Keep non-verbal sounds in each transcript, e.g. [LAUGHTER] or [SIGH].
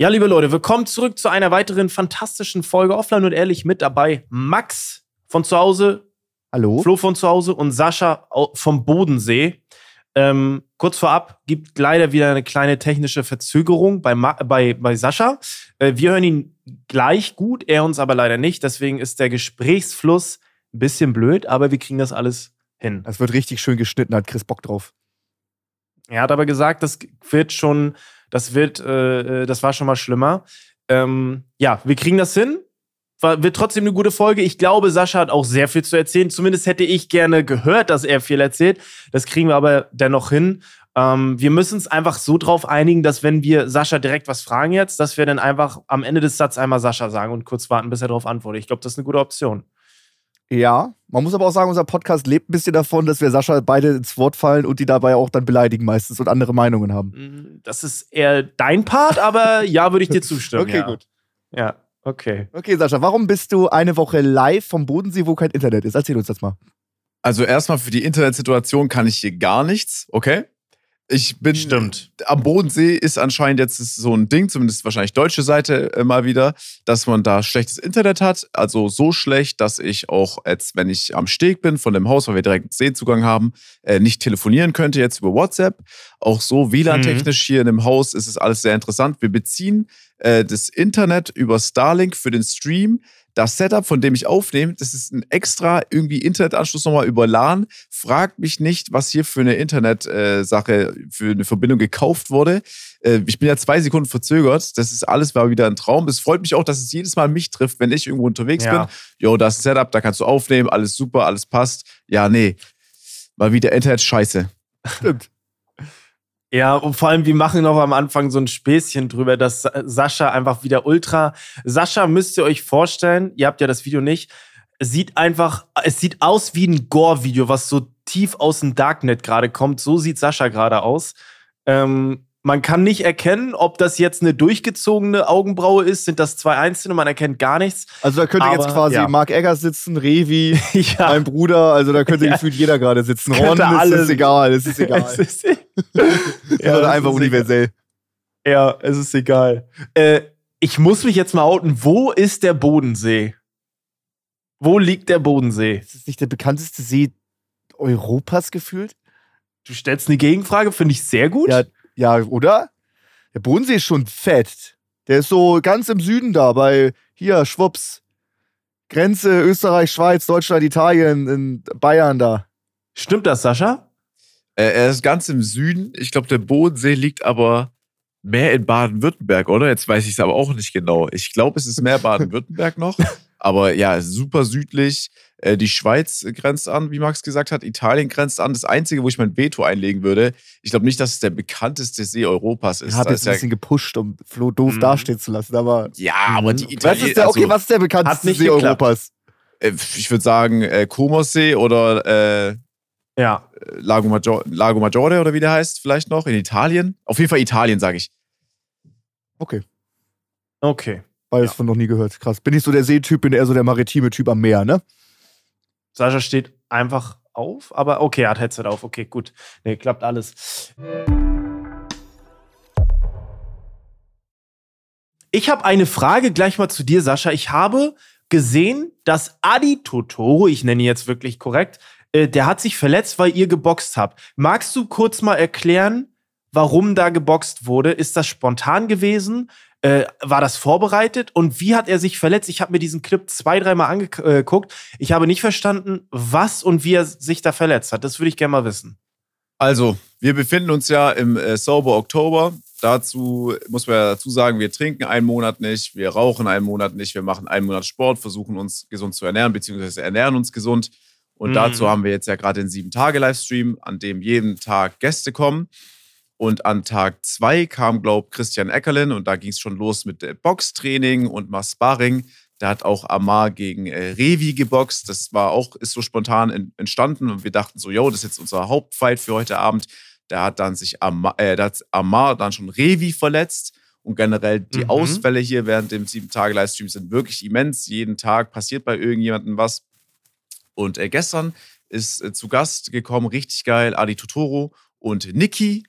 Ja, liebe Leute, willkommen zurück zu einer weiteren fantastischen Folge Offline und Ehrlich mit dabei. Max von zu Hause, Hallo? Flo von zu Hause und Sascha vom Bodensee. Ähm, kurz vorab gibt leider wieder eine kleine technische Verzögerung bei, Ma bei, bei Sascha. Äh, wir hören ihn gleich gut, er uns aber leider nicht. Deswegen ist der Gesprächsfluss ein bisschen blöd, aber wir kriegen das alles hin. Das wird richtig schön geschnitten, hat Chris Bock drauf. Er hat aber gesagt, das wird schon, das wird, äh, äh, das war schon mal schlimmer. Ähm, ja, wir kriegen das hin. War, wird trotzdem eine gute Folge. Ich glaube, Sascha hat auch sehr viel zu erzählen. Zumindest hätte ich gerne gehört, dass er viel erzählt. Das kriegen wir aber dennoch hin. Ähm, wir müssen uns einfach so drauf einigen, dass wenn wir Sascha direkt was fragen jetzt, dass wir dann einfach am Ende des Satzes einmal Sascha sagen und kurz warten, bis er darauf antwortet. Ich glaube, das ist eine gute Option. Ja, man muss aber auch sagen, unser Podcast lebt ein bisschen davon, dass wir Sascha beide ins Wort fallen und die dabei auch dann beleidigen meistens und andere Meinungen haben. Mm, Das ist eher dein Part, aber [LAUGHS] ja, würde ich dir zustimmen. Okay, ja. gut. Ja, okay. Okay, Sascha, warum bist du eine Woche live vom Bodensee, wo kein Internet ist? Erzähl uns das mal. Also erstmal für die Internetsituation kann ich hier gar nichts, okay? Ich bin Stimmt. am Bodensee ist anscheinend jetzt so ein Ding, zumindest wahrscheinlich deutsche Seite äh, mal wieder, dass man da schlechtes Internet hat. Also so schlecht, dass ich auch jetzt, wenn ich am Steg bin von dem Haus, weil wir direkt Seezugang haben, äh, nicht telefonieren könnte jetzt über WhatsApp. Auch so WLAN-technisch hier in dem Haus ist es alles sehr interessant. Wir beziehen äh, das Internet über Starlink für den Stream. Das Setup, von dem ich aufnehme, das ist ein extra irgendwie Internetanschluss nochmal über LAN. Fragt mich nicht, was hier für eine Internet-Sache, für eine Verbindung gekauft wurde. Äh, ich bin ja zwei Sekunden verzögert. Das ist alles war wieder ein Traum. Es freut mich auch, dass es jedes Mal mich trifft, wenn ich irgendwo unterwegs Ja. bin. Jo, das ist ein Setup, da kannst du aufnehmen, alles super, alles passt. Ja, nee. Mal wieder Internet scheiße. Stimmt. Ja, und vor allem, wir machen noch am Anfang so ein Späßchen drüber, dass Sa- Sascha einfach wieder ultra. Sascha müsst ihr euch vorstellen, ihr habt ja das Video nicht, es sieht einfach, es sieht aus wie ein Gore-Video, was so tief aus dem Darknet gerade kommt. So sieht Sascha gerade aus. Ähm, man kann nicht erkennen, ob das jetzt eine durchgezogene Augenbraue ist, sind das zwei einzelne, man erkennt gar nichts. Also da könnte Aber, jetzt quasi ja. Mark Eggers sitzen, Revi, [LAUGHS] ja, mein Bruder, also da könnte [LAUGHS] Ja. gefühlt jeder gerade sitzen. Ron, es ist egal, es ist [LAUGHS] egal. es ist, ist [LAUGHS] Ja, es einfach ist universell. Ja, es ist egal. Äh, ich muss mich jetzt mal outen. Wo ist der Bodensee? Wo liegt der Bodensee? Ist das nicht der bekannteste See Europas gefühlt? Du stellst eine Gegenfrage, finde ich sehr gut. Ja, ja, oder? Der Bodensee ist schon fett. Der ist so ganz im Süden da, bei hier, Schwupps. Grenze Österreich, Schweiz, Deutschland, Italien, in Bayern da. Stimmt das, Sascha? Äh, er ist ganz im Süden. Ich glaube, der Bodensee liegt aber mehr in Baden-Württemberg, oder? Jetzt weiß ich es aber auch nicht genau. Ich glaube, es ist mehr Baden-Württemberg noch. [LAUGHS] Aber ja, super südlich. Äh, Die Schweiz grenzt an, wie Max gesagt hat. Italien grenzt an. Das Einzige, wo ich mein Veto einlegen würde, ich glaube nicht, dass es der bekannteste See Europas ist. Ich habe Da jetzt ein bisschen gepusht, um Flo doof Mhm. dastehen zu lassen, aber. ja, aber die Was Italien. ist der, okay, also, was ist der Hat bekannteste See geklappt. Europas? äh, Ich würde sagen, äh, Comorsee oder äh, Ja. Lago, Maggiore, Lago Maggiore oder wie der heißt, vielleicht noch in Italien. Auf jeden Fall Italien, sage ich. Okay. Okay. Beides von noch nie gehört. Krass. Bin ich so der Seetyp, bin eher so der maritime Typ am Meer, ne? Sascha steht einfach auf, aber okay, er hat Headset auf. Okay, gut. Nee, klappt alles. Ich habe eine Frage gleich mal zu dir, Sascha. Ich habe gesehen, dass Adi Totoro, ich nenne ihn jetzt wirklich korrekt, äh, der hat sich verletzt, weil ihr geboxt habt. Magst du kurz mal erklären, warum da geboxt wurde? Ist das spontan gewesen? Äh, war das vorbereitet? Und wie hat er sich verletzt? Ich habe mir diesen Clip zwei, dreimal angeguckt. Ich habe nicht verstanden, was und wie er sich da verletzt hat. Das würde ich gerne mal wissen. Also, wir befinden uns ja im äh, Sober Oktober. Dazu muss man ja dazu sagen, wir trinken einen Monat nicht, wir rauchen einen Monat nicht, wir machen einen Monat Sport, versuchen uns gesund zu ernähren, beziehungsweise ernähren uns gesund. Und Mhm. dazu haben wir jetzt ja gerade den Sieben-Tage-Livestream, an dem jeden Tag Gäste kommen. Und an Tag zwei kam, glaube Christian Eckerlin und da ging es schon los mit äh, Boxtraining und mal Sparring. Da hat auch Amar gegen äh, Revi geboxt. Das war auch, ist so spontan en- entstanden und wir dachten so, yo, das ist jetzt unser Hauptfight für heute Abend. Da hat dann sich Amar, äh, da hat Amar dann schon Revi verletzt und generell die Mhm. Ausfälle hier während dem sieben Tage Livestream sind wirklich immens. Jeden Tag passiert bei irgendjemandem was. Und äh, gestern ist äh, zu Gast gekommen, richtig geil, Adi Totoro und Niki.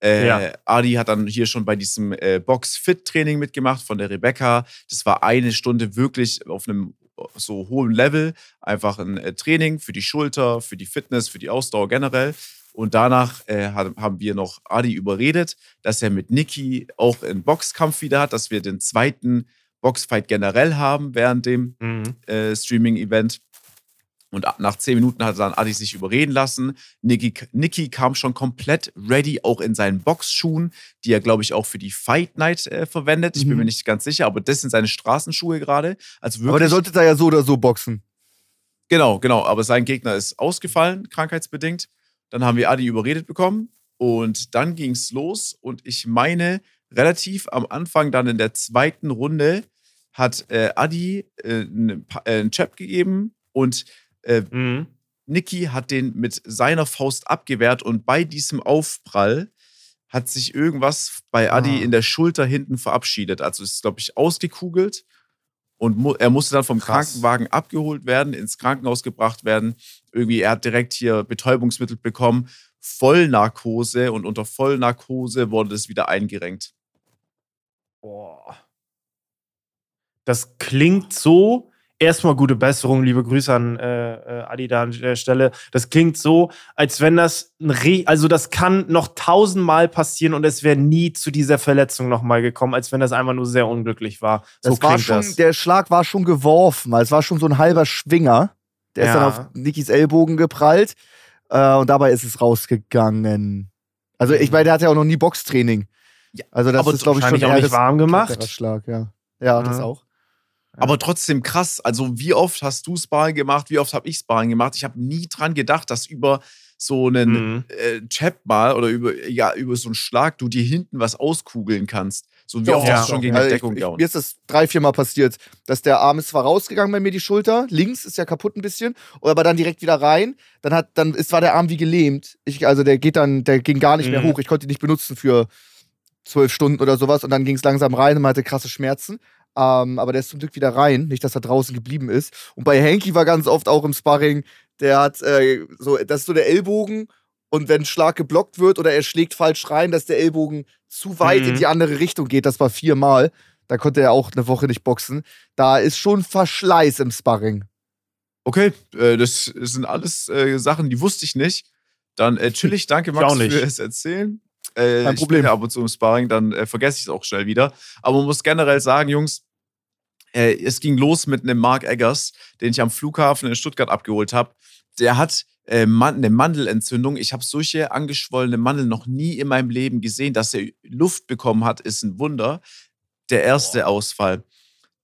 Äh, Ja. Adi hat dann hier schon bei diesem äh, Box-Fit-Training mitgemacht von der Rebecca. Das war eine Stunde wirklich auf einem so hohen Level. Einfach ein äh, Training für die Schulter, für die Fitness, für die Ausdauer generell. Und danach äh, haben wir noch Adi überredet, dass er mit Niki auch einen Boxkampf wieder hat, dass wir den zweiten Boxfight generell haben während dem Mhm. äh, Streaming-Event. Und nach zehn Minuten hat dann Adi sich überreden lassen. Niki, Niki kam schon komplett ready, auch in seinen Boxschuhen, die er, glaube ich, auch für die Fight Night äh, verwendet. Ich bin Mhm. mir nicht ganz sicher, aber das sind seine Straßenschuhe gerade. Also wirklich, Aber der sollte da ja so oder so boxen. Genau, genau. Aber sein Gegner ist ausgefallen, krankheitsbedingt. Dann haben wir Adi überredet bekommen und dann ging es los. Und ich meine, relativ am Anfang, dann in der zweiten Runde, hat äh, Adi äh, einen Pa- äh, einen Chap gegeben und äh, Mhm. Niki hat den mit seiner Faust abgewehrt und bei diesem Aufprall hat sich irgendwas bei Adi Ah. in der Schulter hinten verabschiedet. Also ist, glaube ich, ausgekugelt und mu er musste dann vom Krass. Krankenwagen abgeholt werden, ins Krankenhaus gebracht werden. Irgendwie, er hat direkt hier Betäubungsmittel bekommen, Vollnarkose und unter Vollnarkose wurde es wieder eingerenkt. Boah. Das klingt so. Erstmal gute Besserung, liebe Grüße an äh, äh, Adi da an der Stelle. Das klingt so, als wenn das ein Re also das kann noch tausendmal passieren und es wäre nie zu dieser Verletzung nochmal gekommen, als wenn das einfach nur sehr unglücklich war. So Das war schon, das. Der Schlag war schon geworfen, weil es war schon so ein halber Schwinger. Der ist Ja. dann auf Nikis Ellbogen geprallt äh, und dabei ist es rausgegangen. Also ich meine, der hat ja auch noch nie Boxtraining. Ja, also das aber ist, glaube ich, schon auch nicht warm gemacht. Schlag, ja. Ja, das Ja. auch. Aber trotzdem krass. Also, wie oft hast du Sparring gemacht? Wie oft habe ich Sparring gemacht? Ich habe nie dran gedacht, dass über so einen Mhm. äh, Chap mal oder über, ja, über so einen Schlag du dir hinten was auskugeln kannst. So wie oft Ja. hast du schon gegen Also die ich, Deckung ich, gehauen? Mir ist das drei, vier Mal passiert, dass der Arm ist zwar rausgegangen bei mir, die Schulter, links ist ja kaputt ein bisschen, aber dann direkt wieder rein. Dann hat, dann ist, war der Arm wie gelähmt. Ich, also der geht dann, der ging gar nicht mehr Mhm. hoch. Ich konnte ihn nicht benutzen für zwölf Stunden oder sowas und dann ging es langsam rein und man hatte krasse Schmerzen. Ähm, aber der ist zum Glück wieder rein, nicht, dass er draußen geblieben ist. Und bei Henky war ganz oft auch im Sparring, der hat äh, so, das ist so der Ellbogen und wenn ein Schlag geblockt wird oder er schlägt falsch rein, dass der Ellbogen zu weit Mhm. in die andere Richtung geht. Das war viermal. Da konnte er auch eine Woche nicht boxen. Da ist schon Verschleiß im Sparring. Okay, äh, das sind alles äh, Sachen, die wusste ich nicht. Dann äh, chillig, danke Ich Max auch nicht. für das Erzählen. Äh, Kein ich Problem. bin ja ab und zu im Sparring, dann vergesse ich es auch schnell wieder. Aber man muss generell sagen, Jungs, äh, es ging los mit einem Mark Eggers, den ich am Flughafen in Stuttgart abgeholt habe. Der hat äh, eine Mandelentzündung. Ich habe solche angeschwollene Mandeln noch nie in meinem Leben gesehen. Dass er Luft bekommen hat, ist ein Wunder. Der erste Ausfall.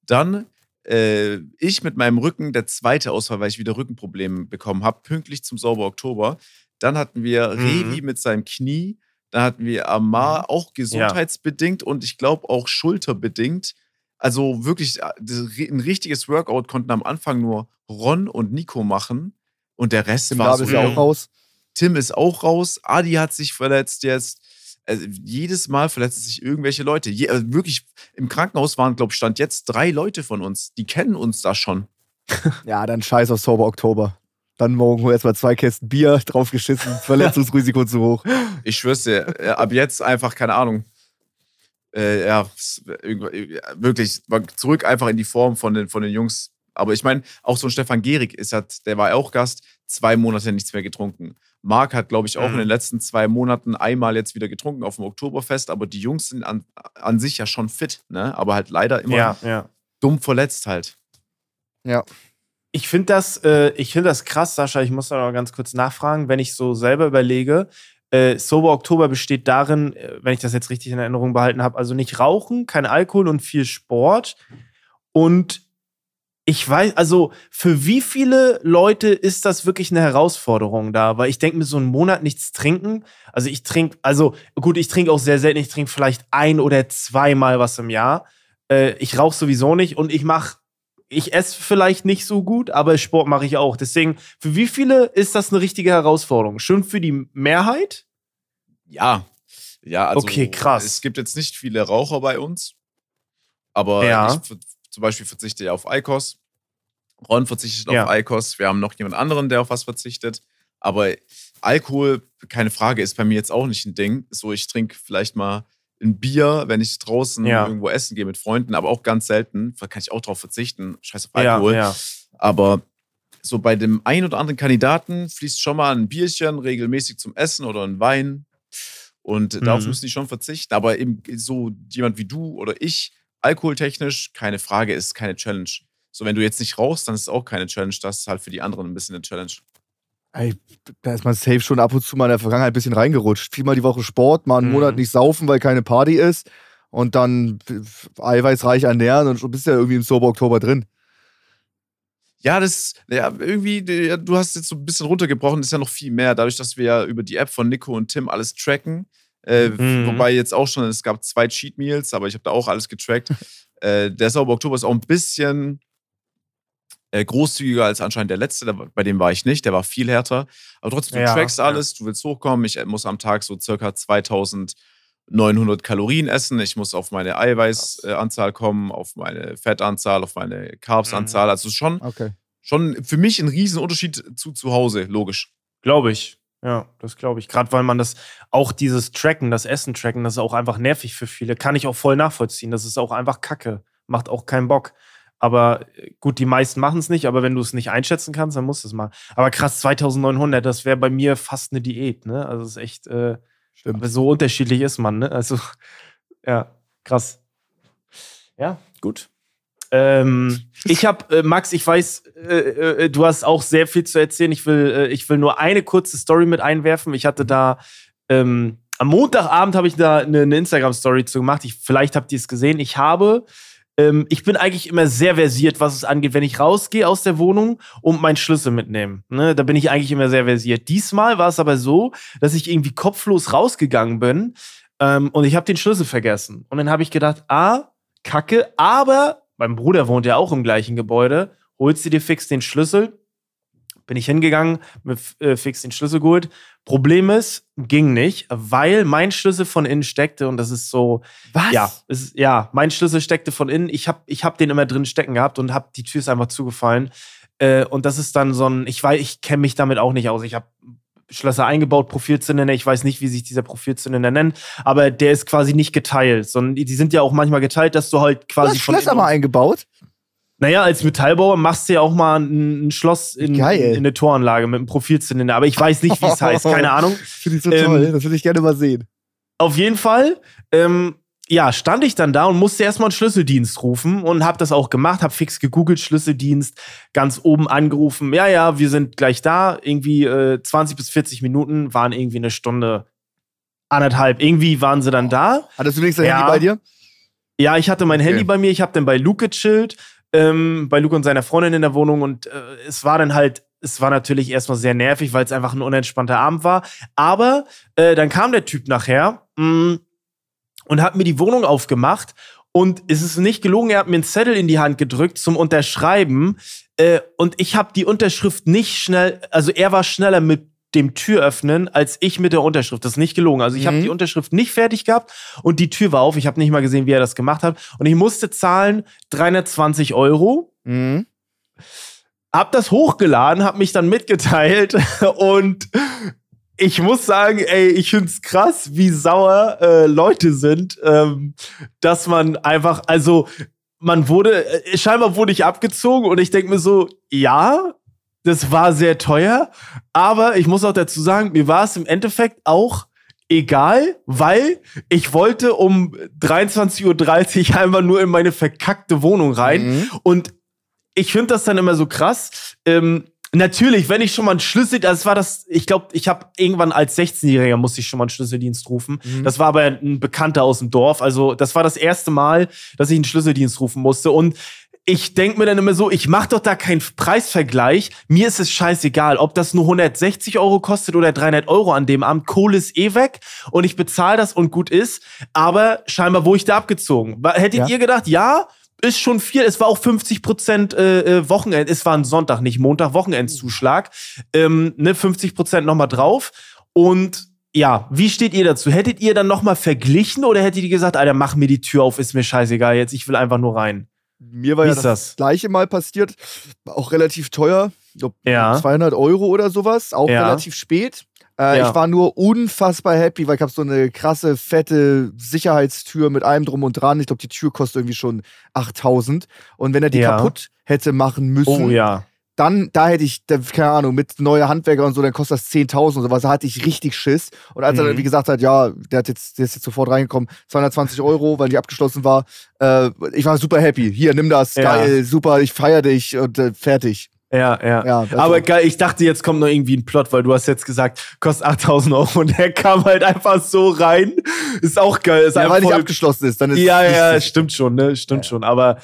Dann äh, ich mit meinem Rücken, der zweite Ausfall, weil ich wieder Rückenprobleme bekommen habe, pünktlich zum Sauber Oktober. Dann hatten wir Mhm. Revi mit seinem Knie. Dann hatten wir Amar, auch gesundheitsbedingt und ich glaube auch schulterbedingt. Also wirklich äh, ein richtiges Workout konnten am Anfang nur Ron und Nico machen. Und der Rest Tim war so. ist ja auch raus. Tim ist auch raus. Adi hat sich verletzt jetzt. Also jedes Mal verletzen sich irgendwelche Leute. Je, also wirklich, im Krankenhaus waren, glaube ich, stand jetzt drei Leute von uns. Die kennen uns da schon. [LAUGHS] Ja, dann scheiß auf Sober Oktober. Dann morgen erstmal zwei Kästen Bier [LAUGHS] draufgeschissen. Verletzungsrisiko zu hoch. Ich schwör's dir, ab jetzt einfach, keine Ahnung. Äh, ja, äh, wirklich, zurück einfach in die Form von den, von den Jungs. Aber ich meine, auch so ein Stefan Gehrig ist hat, der war ja auch Gast, zwei Monate nichts mehr getrunken. Marc hat, glaube ich, auch Mhm. in den letzten zwei Monaten einmal jetzt wieder getrunken auf dem Oktoberfest, aber die Jungs sind an, an sich ja schon fit, ne? Aber halt leider immer Ja, ja. dumm verletzt halt. Ich finde das, äh, ich finde das krass, Sascha. Ich muss da noch ganz kurz nachfragen, wenn ich so selber überlege. Äh, Sober Oktober besteht darin, äh, wenn ich das jetzt richtig in Erinnerung behalten habe, also nicht rauchen, kein Alkohol und viel Sport. Und ich weiß, also für wie viele Leute ist das wirklich eine Herausforderung da? Weil ich denke mir, so einen Monat nichts trinken. Also ich trinke, also gut, ich trinke auch sehr selten. Ich trinke vielleicht ein oder zweimal was im Jahr. Äh, ich rauche sowieso nicht und ich mache ich esse vielleicht nicht so gut, aber Sport mache ich auch. Deswegen, für wie viele ist das eine richtige Herausforderung? Schön für die Mehrheit? Ja. Ja, also Okay, krass. es gibt jetzt nicht viele Raucher bei uns. Aber Ja. ich zum Beispiel verzichte ja auf Eikos. Ron verzichtet Ja. auf Eikos. Wir haben noch jemand anderen, der auf was verzichtet. Aber Alkohol keine Frage, ist bei mir jetzt auch nicht ein Ding. So, ich trinke vielleicht mal ein Bier, wenn ich draußen Ja. irgendwo essen gehe mit Freunden, aber auch ganz selten. Da kann ich auch drauf verzichten. Scheiß auf Ja, Alkohol. ja. Aber so bei dem ein oder anderen Kandidaten fließt schon mal ein Bierchen regelmäßig zum Essen oder ein Wein. Und darauf Mhm. müssen die schon verzichten. Aber eben so jemand wie du oder ich, alkoholtechnisch, keine Frage, ist keine Challenge. So, wenn du jetzt nicht rauchst, dann ist es auch keine Challenge. Das ist halt für die anderen ein bisschen eine Challenge. Ey, da ist man safe schon ab und zu mal in der Vergangenheit ein bisschen reingerutscht. Viermal die Woche Sport, mal einen Mhm. Monat nicht saufen, weil keine Party ist. Und dann eiweißreich ernähren und schon bist ja irgendwie im Sober Oktober drin. Ja, das, ja, irgendwie, du hast jetzt so ein bisschen runtergebrochen, das ist ja noch viel mehr, dadurch, dass wir ja über die App von Nico und Tim alles tracken. Äh, Mhm. Wobei jetzt auch schon, es gab zwei Cheat Meals, aber ich habe da auch alles getrackt. [LAUGHS] äh, der Sauber Oktober ist auch ein bisschen großzügiger als anscheinend der letzte, bei dem war ich nicht, der war viel härter. Aber trotzdem, du Ja, trackst ja. alles, du willst hochkommen. Ich äh, muss am Tag so circa 2900 Kalorien essen. Ich muss auf meine Eiweißanzahl kommen, auf meine Fettanzahl, auf meine Carbsanzahl. Also schon Okay. schon für mich ein Riesenunterschied zu zu Hause, logisch. Glaube ich. Ja, das glaube ich. Gerade weil man das auch dieses Tracken, das Essen tracken, das ist auch einfach nervig für viele. Kann ich auch voll nachvollziehen. Das ist auch einfach Kacke. Macht auch keinen Bock. Aber äh, gut, die meisten machen es nicht, aber wenn du es nicht einschätzen kannst, dann musst du es mal. Aber krass, 2900, das wäre bei mir fast eine Diät, ne? Also, es ist echt, äh, Stimmt. so unterschiedlich ist man, ne? Also, [LAUGHS] ja, krass. Ja, gut. Ähm, [LAUGHS] ich habe, äh, Max, ich weiß, äh, äh, du hast auch sehr viel zu erzählen. Ich will, äh, ich will nur eine kurze Story mit einwerfen. Ich hatte da ähm, am Montagabend habe ich da eine, eine Instagram-Story zu gemacht. Ich, vielleicht habt ihr es gesehen. Ich habe, ähm, ich bin eigentlich immer sehr versiert, was es angeht, wenn ich rausgehe aus der Wohnung und meinen Schlüssel mitnehme. Ne, da bin ich eigentlich immer sehr versiert. Diesmal war es aber so, dass ich irgendwie kopflos rausgegangen bin ähm, und ich habe den Schlüssel vergessen. Und dann habe ich gedacht, ah, Kacke, aber mein Bruder wohnt ja auch im gleichen Gebäude. Holst du dir fix den Schlüssel? Bin ich hingegangen, mir äh, fix den Schlüssel geholt. Problem ist, ging nicht, weil mein Schlüssel von innen steckte und das ist so, Was? ja, ist, ja, mein Schlüssel steckte von innen. Ich habe ich hab den immer drin stecken gehabt und hab, die Tür ist einfach zugefallen. Äh, und das ist dann so ein, ich weiß, ich kenne mich damit auch nicht aus. Ich habe Schlösser eingebaut, Profilzylinder. Ich weiß nicht, wie sich dieser Profilzylinder nennt, aber der ist quasi nicht geteilt, sondern die, sind ja auch manchmal geteilt, dass du halt Du quasi hast Schlösser mal eingebaut? Naja, als Metallbauer machst du ja auch mal ein, ein Schloss in, in eine Toranlage mit einem Profilzylinder, aber ich weiß nicht, wie es [LAUGHS] heißt, keine Ahnung. Finde ich so Ähm, toll. Das würde ich gerne mal sehen. Auf jeden Fall, ähm, ja, stand ich dann da und musste erstmal einen Schlüsseldienst rufen und habe das auch gemacht, habe fix gegoogelt, Schlüsseldienst, ganz oben angerufen. Ja, ja, wir sind gleich da. Irgendwie äh, 20 bis 40 Minuten waren irgendwie eine Stunde, anderthalb. Irgendwie waren sie dann da. Hattest du wenigstens dein Ja. Handy bei dir? Ja, ich hatte mein Okay. Handy bei mir, ich habe dann bei Luke gechillt, ähm, bei Luke und seiner Freundin in der Wohnung und äh, es war dann halt, es war natürlich erstmal sehr nervig, weil es einfach ein unentspannter Abend war. Aber äh, dann kam der Typ nachher mh, und hat mir die Wohnung aufgemacht und es ist nicht gelogen, er hat mir einen Zettel in die Hand gedrückt zum Unterschreiben äh, und ich habe die Unterschrift nicht schnell, also er war schneller mit dem Türöffnen als ich mit der Unterschrift. Das ist nicht gelogen. Also ich habe Mhm. die Unterschrift nicht fertig gehabt und die Tür war auf. Ich habe nicht mal gesehen, wie er das gemacht hat. Und ich musste zahlen 320 Euro. Mhm. Hab das hochgeladen, hab mich dann mitgeteilt [LAUGHS] und ich muss sagen, ey, ich find's krass, wie sauer äh, Leute sind, ähm, dass man einfach, also man wurde, äh, scheinbar wurde ich abgezogen und ich denk mir so, ja, das war sehr teuer, aber ich muss auch dazu sagen, mir war es im Endeffekt auch egal, weil ich wollte um 23.30 Uhr [LAUGHS] einmal nur in meine verkackte Wohnung rein Mhm. und ich finde das dann immer so krass. Ähm, natürlich, wenn ich schon mal einen Schlüssel, das war das, ich glaube, ich habe irgendwann als 16-Jähriger musste ich schon mal einen Schlüsseldienst rufen. Mhm. Das war aber ein Bekannter aus dem Dorf. Also das war das erste Mal, dass ich einen Schlüsseldienst rufen musste. Und ich denk mir dann immer so, ich mach doch da keinen Preisvergleich. Mir ist es scheißegal, ob das nur 160 Euro kostet oder 300 Euro an dem Abend. Kohle ist eh weg und ich bezahle das und gut ist. Aber scheinbar wurde ich da abgezogen. Hättet Ja. ihr gedacht, ja, ist schon viel. Es war auch 50 Prozent äh, äh, Wochenend. Es war ein Sonntag, nicht Montag, Wochenendzuschlag. Ähm, ne, 50 Prozent nochmal drauf. Und ja, wie steht ihr dazu? Hättet ihr dann nochmal verglichen oder hättet ihr gesagt, Alter, mach mir die Tür auf, ist mir scheißegal jetzt, ich will einfach nur rein? Mir war Wie ja das, das? gleiche mal passiert. Auch relativ teuer. Glaub, Ja. 200 Euro oder sowas. Auch Ja. relativ spät. Äh, Ja. Ich war nur unfassbar happy, weil ich habe so eine krasse, fette Sicherheitstür mit allem drum und dran. Ich glaube, die Tür kostet irgendwie schon 8000. Und wenn er die kaputt hätte machen müssen, Oh ja. Dann, da hätte ich, da, keine Ahnung, mit neuer Handwerker und so, dann kostet das 10.000 und sowas. Da hatte ich richtig Schiss. Und als er Mhm. dann, wie gesagt hat, ja, der, hat jetzt, der ist jetzt sofort reingekommen, 220 Euro, weil die abgeschlossen war. Äh, ich war super happy. Hier, nimm das, Ja. geil, super, ich feier dich und äh, fertig. Ja, ja. Ja, also- Aber geil, ich dachte, jetzt kommt noch irgendwie ein Plot, weil du hast jetzt gesagt, kostet 8000 Euro und der kam halt einfach so rein. Ist auch geil. Ist ja, weil nicht abgeschlossen ist. Dann ist Ja, ja, stimmt schon, ne? Stimmt schon. Aber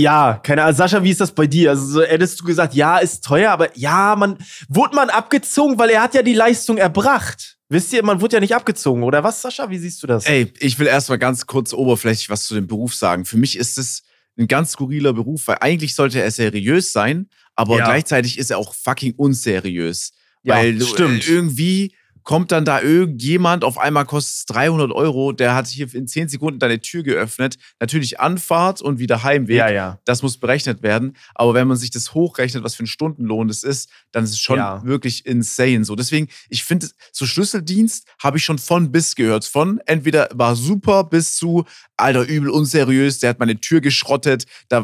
ja, keine Ahnung. Sascha, wie ist das bei dir? Also so, hättest du gesagt, ja, ist teuer, aber ja, man, wurde man abgezogen, weil er hat ja die Leistung erbracht. Wisst ihr, man wurde ja nicht abgezogen, oder was, Sascha? Wie siehst du das? Ey, ich will erstmal ganz kurz oberflächlich was zu dem Beruf sagen. Für mich ist es ein ganz skurriler Beruf, weil eigentlich sollte er seriös sein, aber Ja. gleichzeitig ist er auch fucking unseriös. Ja, weil du- stimmt. äh, irgendwie kommt dann da irgendjemand, auf einmal kostet es 300 Euro, der hat hier in 10 Sekunden deine Tür geöffnet. Natürlich Anfahrt und wieder Heimweg. ja, ja. Das muss berechnet werden. Aber wenn man sich das hochrechnet, was für ein Stundenlohn das ist, dann ist es schon Ja. wirklich insane. So, deswegen, ich finde, so Schlüsseldienst habe ich schon von bis gehört. Von entweder war super bis zu, alter, übel unseriös, der hat meine Tür geschrottet, da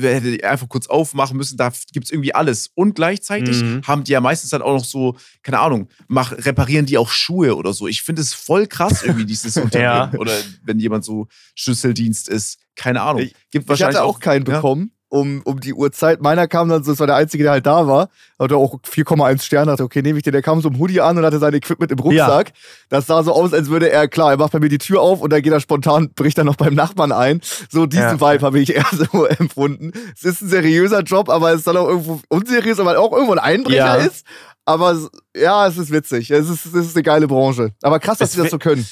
äh, hätte ich einfach kurz aufmachen müssen, da gibt es irgendwie alles. Und gleichzeitig Mhm. haben die ja meistens dann auch noch so, keine Ahnung, mach, reparieren die auch Schuhe oder so. Ich finde es voll krass irgendwie, dieses [LAUGHS] Unternehmen. Ja. Oder wenn jemand so Schlüsseldienst ist. Keine Ahnung. Ich- Gibt Ich wahrscheinlich hatte auch keinen ja. bekommen um, um die Uhrzeit. Meiner kam dann so, das war der Einzige, der halt da war. Hatte auch 4,1 Sterne. Dachte, okay, nehme ich den. Der kam so im Hoodie an und hatte sein Equipment im Rucksack. Das sah so aus, als würde er, klar, er macht bei mir die Tür auf und dann geht er spontan, bricht dann noch beim Nachbarn ein. So diesen Ja. Vibe habe ich [LAUGHS] eher so empfunden. Es ist ein seriöser Job, aber es ist dann auch irgendwo unseriös, weil auch irgendwo ein Einbrecher Ja. ist. Aber ja, es ist witzig. Es ist, es ist eine geile Branche. Aber krass, dass sie das so können.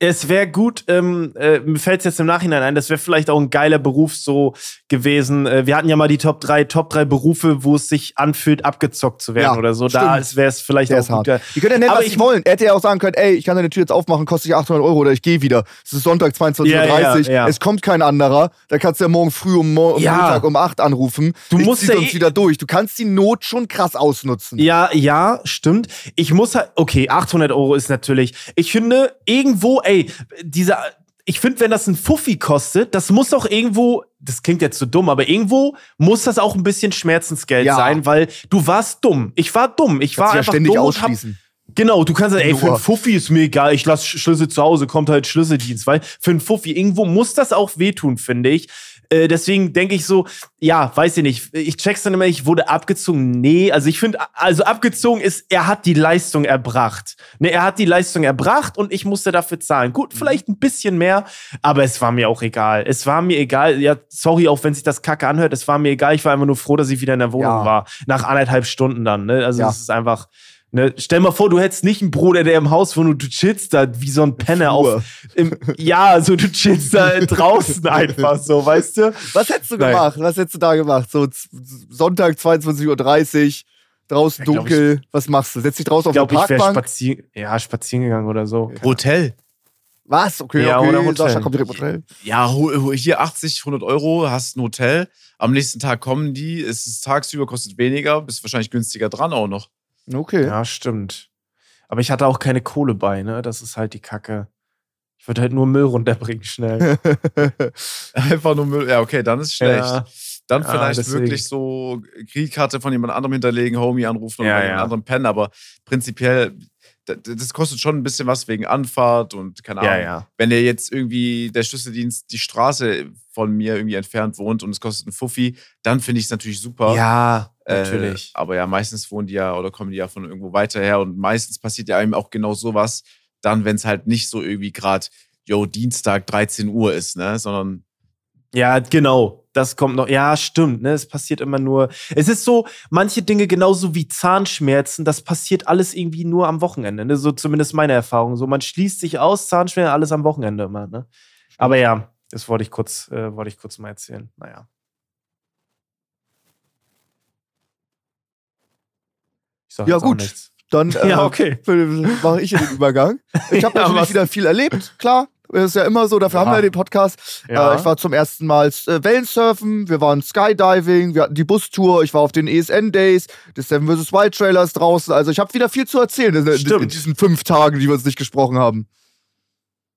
Es wäre gut, ähm, äh, mir fällt es jetzt im Nachhinein ein, das wäre vielleicht auch ein geiler Beruf so gewesen. Äh, wir hatten ja mal die Top 3, Top 3 Berufe, wo es sich anfühlt, abgezockt zu werden Ja, oder so. Da stimmt. wäre es vielleicht Der auch gut. Die können ja nennen, Aber was ich- wollen. Er hätte ja auch sagen können, ey, ich kann deine Tür jetzt aufmachen, kostet dich 800 Euro oder ich gehe wieder. Es ist Sonntag 22.30 Ja, Uhr, ja, ja. es kommt kein anderer. Da kannst du ja morgen früh um, um Ja. Mittag um 8 anrufen. Du ich musst zieh ja sonst eh- wieder durch. Du kannst die Not schon krass ausnutzen. Ja, ja, stimmt. Ich muss halt, okay, 800 Euro ist natürlich, ich finde, irgendwo, ey, dieser, ich finde, wenn das ein Fuffi kostet, das muss auch irgendwo, das klingt jetzt so dumm, aber irgendwo muss das auch ein bisschen Schmerzensgeld Ja. sein, weil du warst dumm. Ich war dumm. Ich war ja einfach ständig dumm und hab, ausschließen. Genau, du kannst sagen, ey, für einen Fuffi ist mir egal, ich lasse Schlüssel zu Hause, kommt halt Schlüsseldienst, weil für einen Fuffi irgendwo muss das auch wehtun, finde ich. Äh, deswegen denke ich so, ja, weiß ich nicht, ich check's dann immer, ich wurde abgezogen. Nee, also ich finde, also abgezogen ist, er hat die Leistung erbracht. Ne, er hat die Leistung erbracht und ich musste dafür zahlen. Gut, vielleicht ein bisschen mehr, aber es war mir auch egal. Es war mir egal, ja, sorry, auch wenn sich das kacke anhört, es war mir egal, ich war einfach nur froh, dass ich wieder in der Wohnung Ja. war. Nach anderthalb Stunden dann, ne? Also Ja. es ist einfach. Ne, stell mal vor, du hättest nicht einen Bruder, der im Haus wohnt und du chillst da wie so ein Penner auf. Im, ja, also du chillst da [LAUGHS] draußen einfach so, weißt du? Was hättest du Nein. gemacht? Was hättest du da gemacht? So Sonntag 22.30 Uhr, draußen Ja, glaub dunkel. Was machst du? Setzt dich draußen Ich auf glaube, eine ich Parkbank? spazieren, ja, spazieren gegangen oder so. Hotel. Was? Okay, Ja, okay. oder Hotel. Sascha kommt direkt Hotel. Ja, hier 80, 100 Euro, hast ein Hotel. Am nächsten Tag kommen die, es ist tagsüber, kostet weniger, bist wahrscheinlich günstiger dran auch noch. Okay. Ja, stimmt. Aber ich hatte auch keine Kohle bei, ne? Das ist halt die Kacke. Ich würde halt nur Müll runterbringen schnell. [LAUGHS] Einfach nur Müll. Ja, okay, dann ist schlecht. Ja. Dann Ja, vielleicht deswegen. wirklich so Kreditkarte von jemand anderem hinterlegen, Homie anrufen oder Ja, bei ja. anderem pennen. Aber prinzipiell, das kostet schon ein bisschen was wegen Anfahrt und keine Ahnung. ja, ja. Wenn der jetzt irgendwie der Schlüsseldienst die Straße von mir irgendwie entfernt wohnt und es kostet einen Fuffi, dann finde ich es natürlich super. Ja, Äh, natürlich. aber ja, meistens wohnen die ja oder kommen die ja von irgendwo weiter her und meistens passiert ja einem auch genau sowas, dann, wenn es halt nicht so irgendwie gerade, yo, Dienstag 13 Uhr ist, ne, sondern Ja, genau. Das kommt noch. Ja, stimmt. Ne? Es passiert immer nur. Es ist so, manche Dinge genauso wie Zahnschmerzen, das passiert alles irgendwie nur am Wochenende. Ne? So zumindest meine Erfahrung. So, man schließt sich aus, Zahnschmerzen, alles am Wochenende immer. Ne? Aber ja, das wollte ich kurz, äh, wollte ich kurz mal erzählen. Naja. Sag Ja, gut. nichts. Dann [LAUGHS] äh, Ja, okay. mache ich den Übergang. Ich habe [LAUGHS] Ja, natürlich was- wieder viel erlebt, klar. Das ist ja immer so, dafür Ja. haben wir den Podcast. Ja. Äh, ich war zum ersten Mal äh, Wellensurfen, wir waren Skydiving, wir hatten die Bustour, ich war auf den ESN-Days, des Seven vs. Wild Trailers draußen. Also ich habe wieder viel zu erzählen in, in, in diesen fünf Tagen, die wir uns nicht gesprochen haben.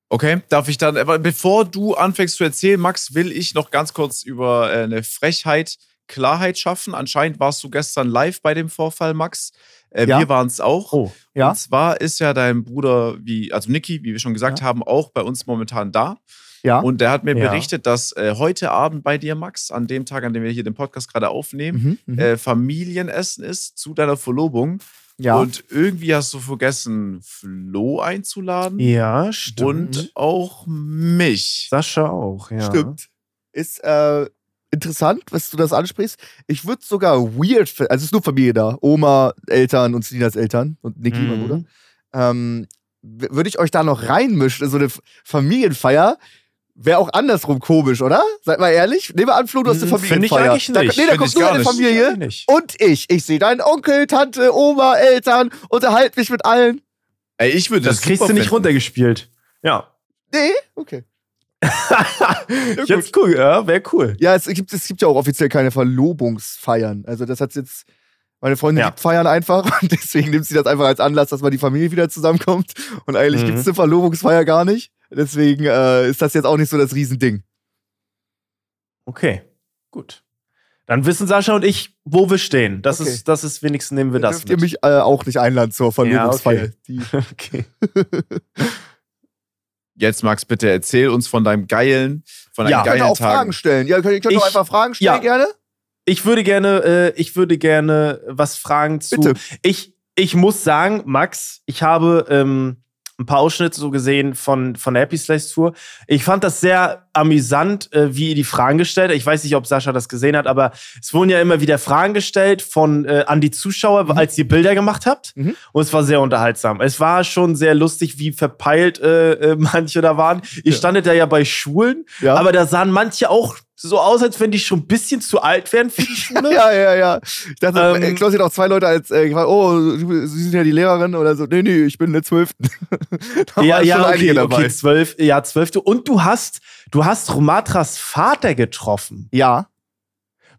Okay, darf ich dann, bevor du anfängst zu erzählen, Max, will ich noch ganz kurz über äh, eine Frechheit Klarheit schaffen. Anscheinend warst du gestern live bei dem Vorfall, Max. Äh, Ja. Wir waren es auch. Oh. Ja. Und zwar ist ja dein Bruder, wie, also Niki, wie wir schon gesagt haben, auch bei uns momentan da. Ja. Und der hat mir Ja. berichtet, dass äh, heute Abend bei dir, Max, an dem Tag, an dem wir hier den Podcast gerade aufnehmen, Mhm, mhm. äh, Familienessen ist zu deiner Verlobung. ja. Und irgendwie hast du vergessen, Flo einzuladen. Ja, stimmt. Und auch mich. Sascha auch, ja. Stimmt. Ist äh, interessant, dass du das ansprichst. Ich würde sogar weird, finden- also es ist nur Familie da. Oma, Eltern und Selinas Eltern und Niki, mein Mhm. Bruder. Ähm, würde ich euch da noch reinmischen in so eine Familienfeier? Wäre auch andersrum komisch, oder? Seid mal ehrlich. Nehmen wir an, Flo, du hast eine Hm, find ich Familienfeier. eigentlich Da, nicht. nee, da Find kommst ich du in eine. Familie Nicht. und ich. Ich sehe deinen Onkel, Tante, Oma, Eltern, unterhalte mich mit allen. Ey, ich würde Das das, kriegst du nicht finden. runtergespielt. Ja. Nee? Okay. Jetzt cool, ja, wäre cool. Ja, es gibt, es gibt ja auch offiziell keine Verlobungsfeiern. Also das hat jetzt. Meine Freundin Ja. liebt Feiern einfach [LAUGHS] und deswegen nimmt sie das einfach als Anlass, dass mal die Familie wieder zusammenkommt. Und eigentlich Mhm. gibt es eine Verlobungsfeier gar nicht. Deswegen äh, ist das jetzt auch nicht so das Riesending. Okay, gut. Dann wissen Sascha und ich, wo wir stehen. Das, Okay. ist, das ist wenigstens nehmen wir Da das dürft ihr mit. mich äh, auch nicht einladen zur Verlobungsfeier. okay. [LAUGHS] Die, okay. [LAUGHS] Jetzt, Max, bitte erzähl uns von deinem geilen, von deinem Ja. ihr könnt geilen auch Tag. Fragen stellen. Ja, könnt, könnt Ich- doch einfach Fragen stellen ja. gerne. Ich würde gerne, äh, ich würde gerne was fragen zu. Bitte. Ich, ich muss sagen, Max, ich habe ähm, ein paar Ausschnitte so gesehen von, von der Happy Slice Tour. Ich fand das sehr amüsant, äh, wie ihr die Fragen gestellt habt. Ich weiß nicht, ob Sascha das gesehen hat, aber es wurden ja immer wieder Fragen gestellt von äh, an die Zuschauer, als ihr Bilder gemacht habt. Mhm. Und es war sehr unterhaltsam. Es war schon sehr lustig, wie verpeilt äh, äh, [LAUGHS] manche da waren. Ihr Ja. standet da ja bei Schulen, Ja. aber da sahen manche auch so aus, als wenn die schon ein bisschen zu alt wären für die [LAUGHS] Schule. Ja, ja, ja. Ich dachte, Ähm, ähm, Klaus hat auch zwei Leute als, äh, oh, Sie sind ja die Lehrerin oder so. Nee, nee, ich bin der Zwölften. [LAUGHS] da ja, ja, okay, okay, zwölf, ja, zwölfte. Und du hast, du hast Romatras Vater getroffen. Ja.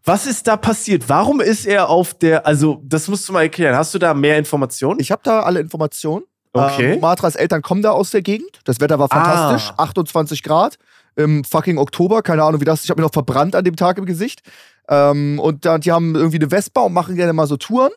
Was ist da passiert? Warum ist er auf der, also, das musst du mal erklären. Hast du da mehr Informationen? Ich habe da alle Informationen. Okay. Ähm, Matras Eltern kommen da aus der Gegend. Das Wetter war fantastisch. Ah. 28 Grad im fucking Oktober. Keine Ahnung, wie das. Ich habe mir noch verbrannt an dem Tag im Gesicht. Ähm, und dann, die haben irgendwie eine Vespa und machen gerne mal so Touren.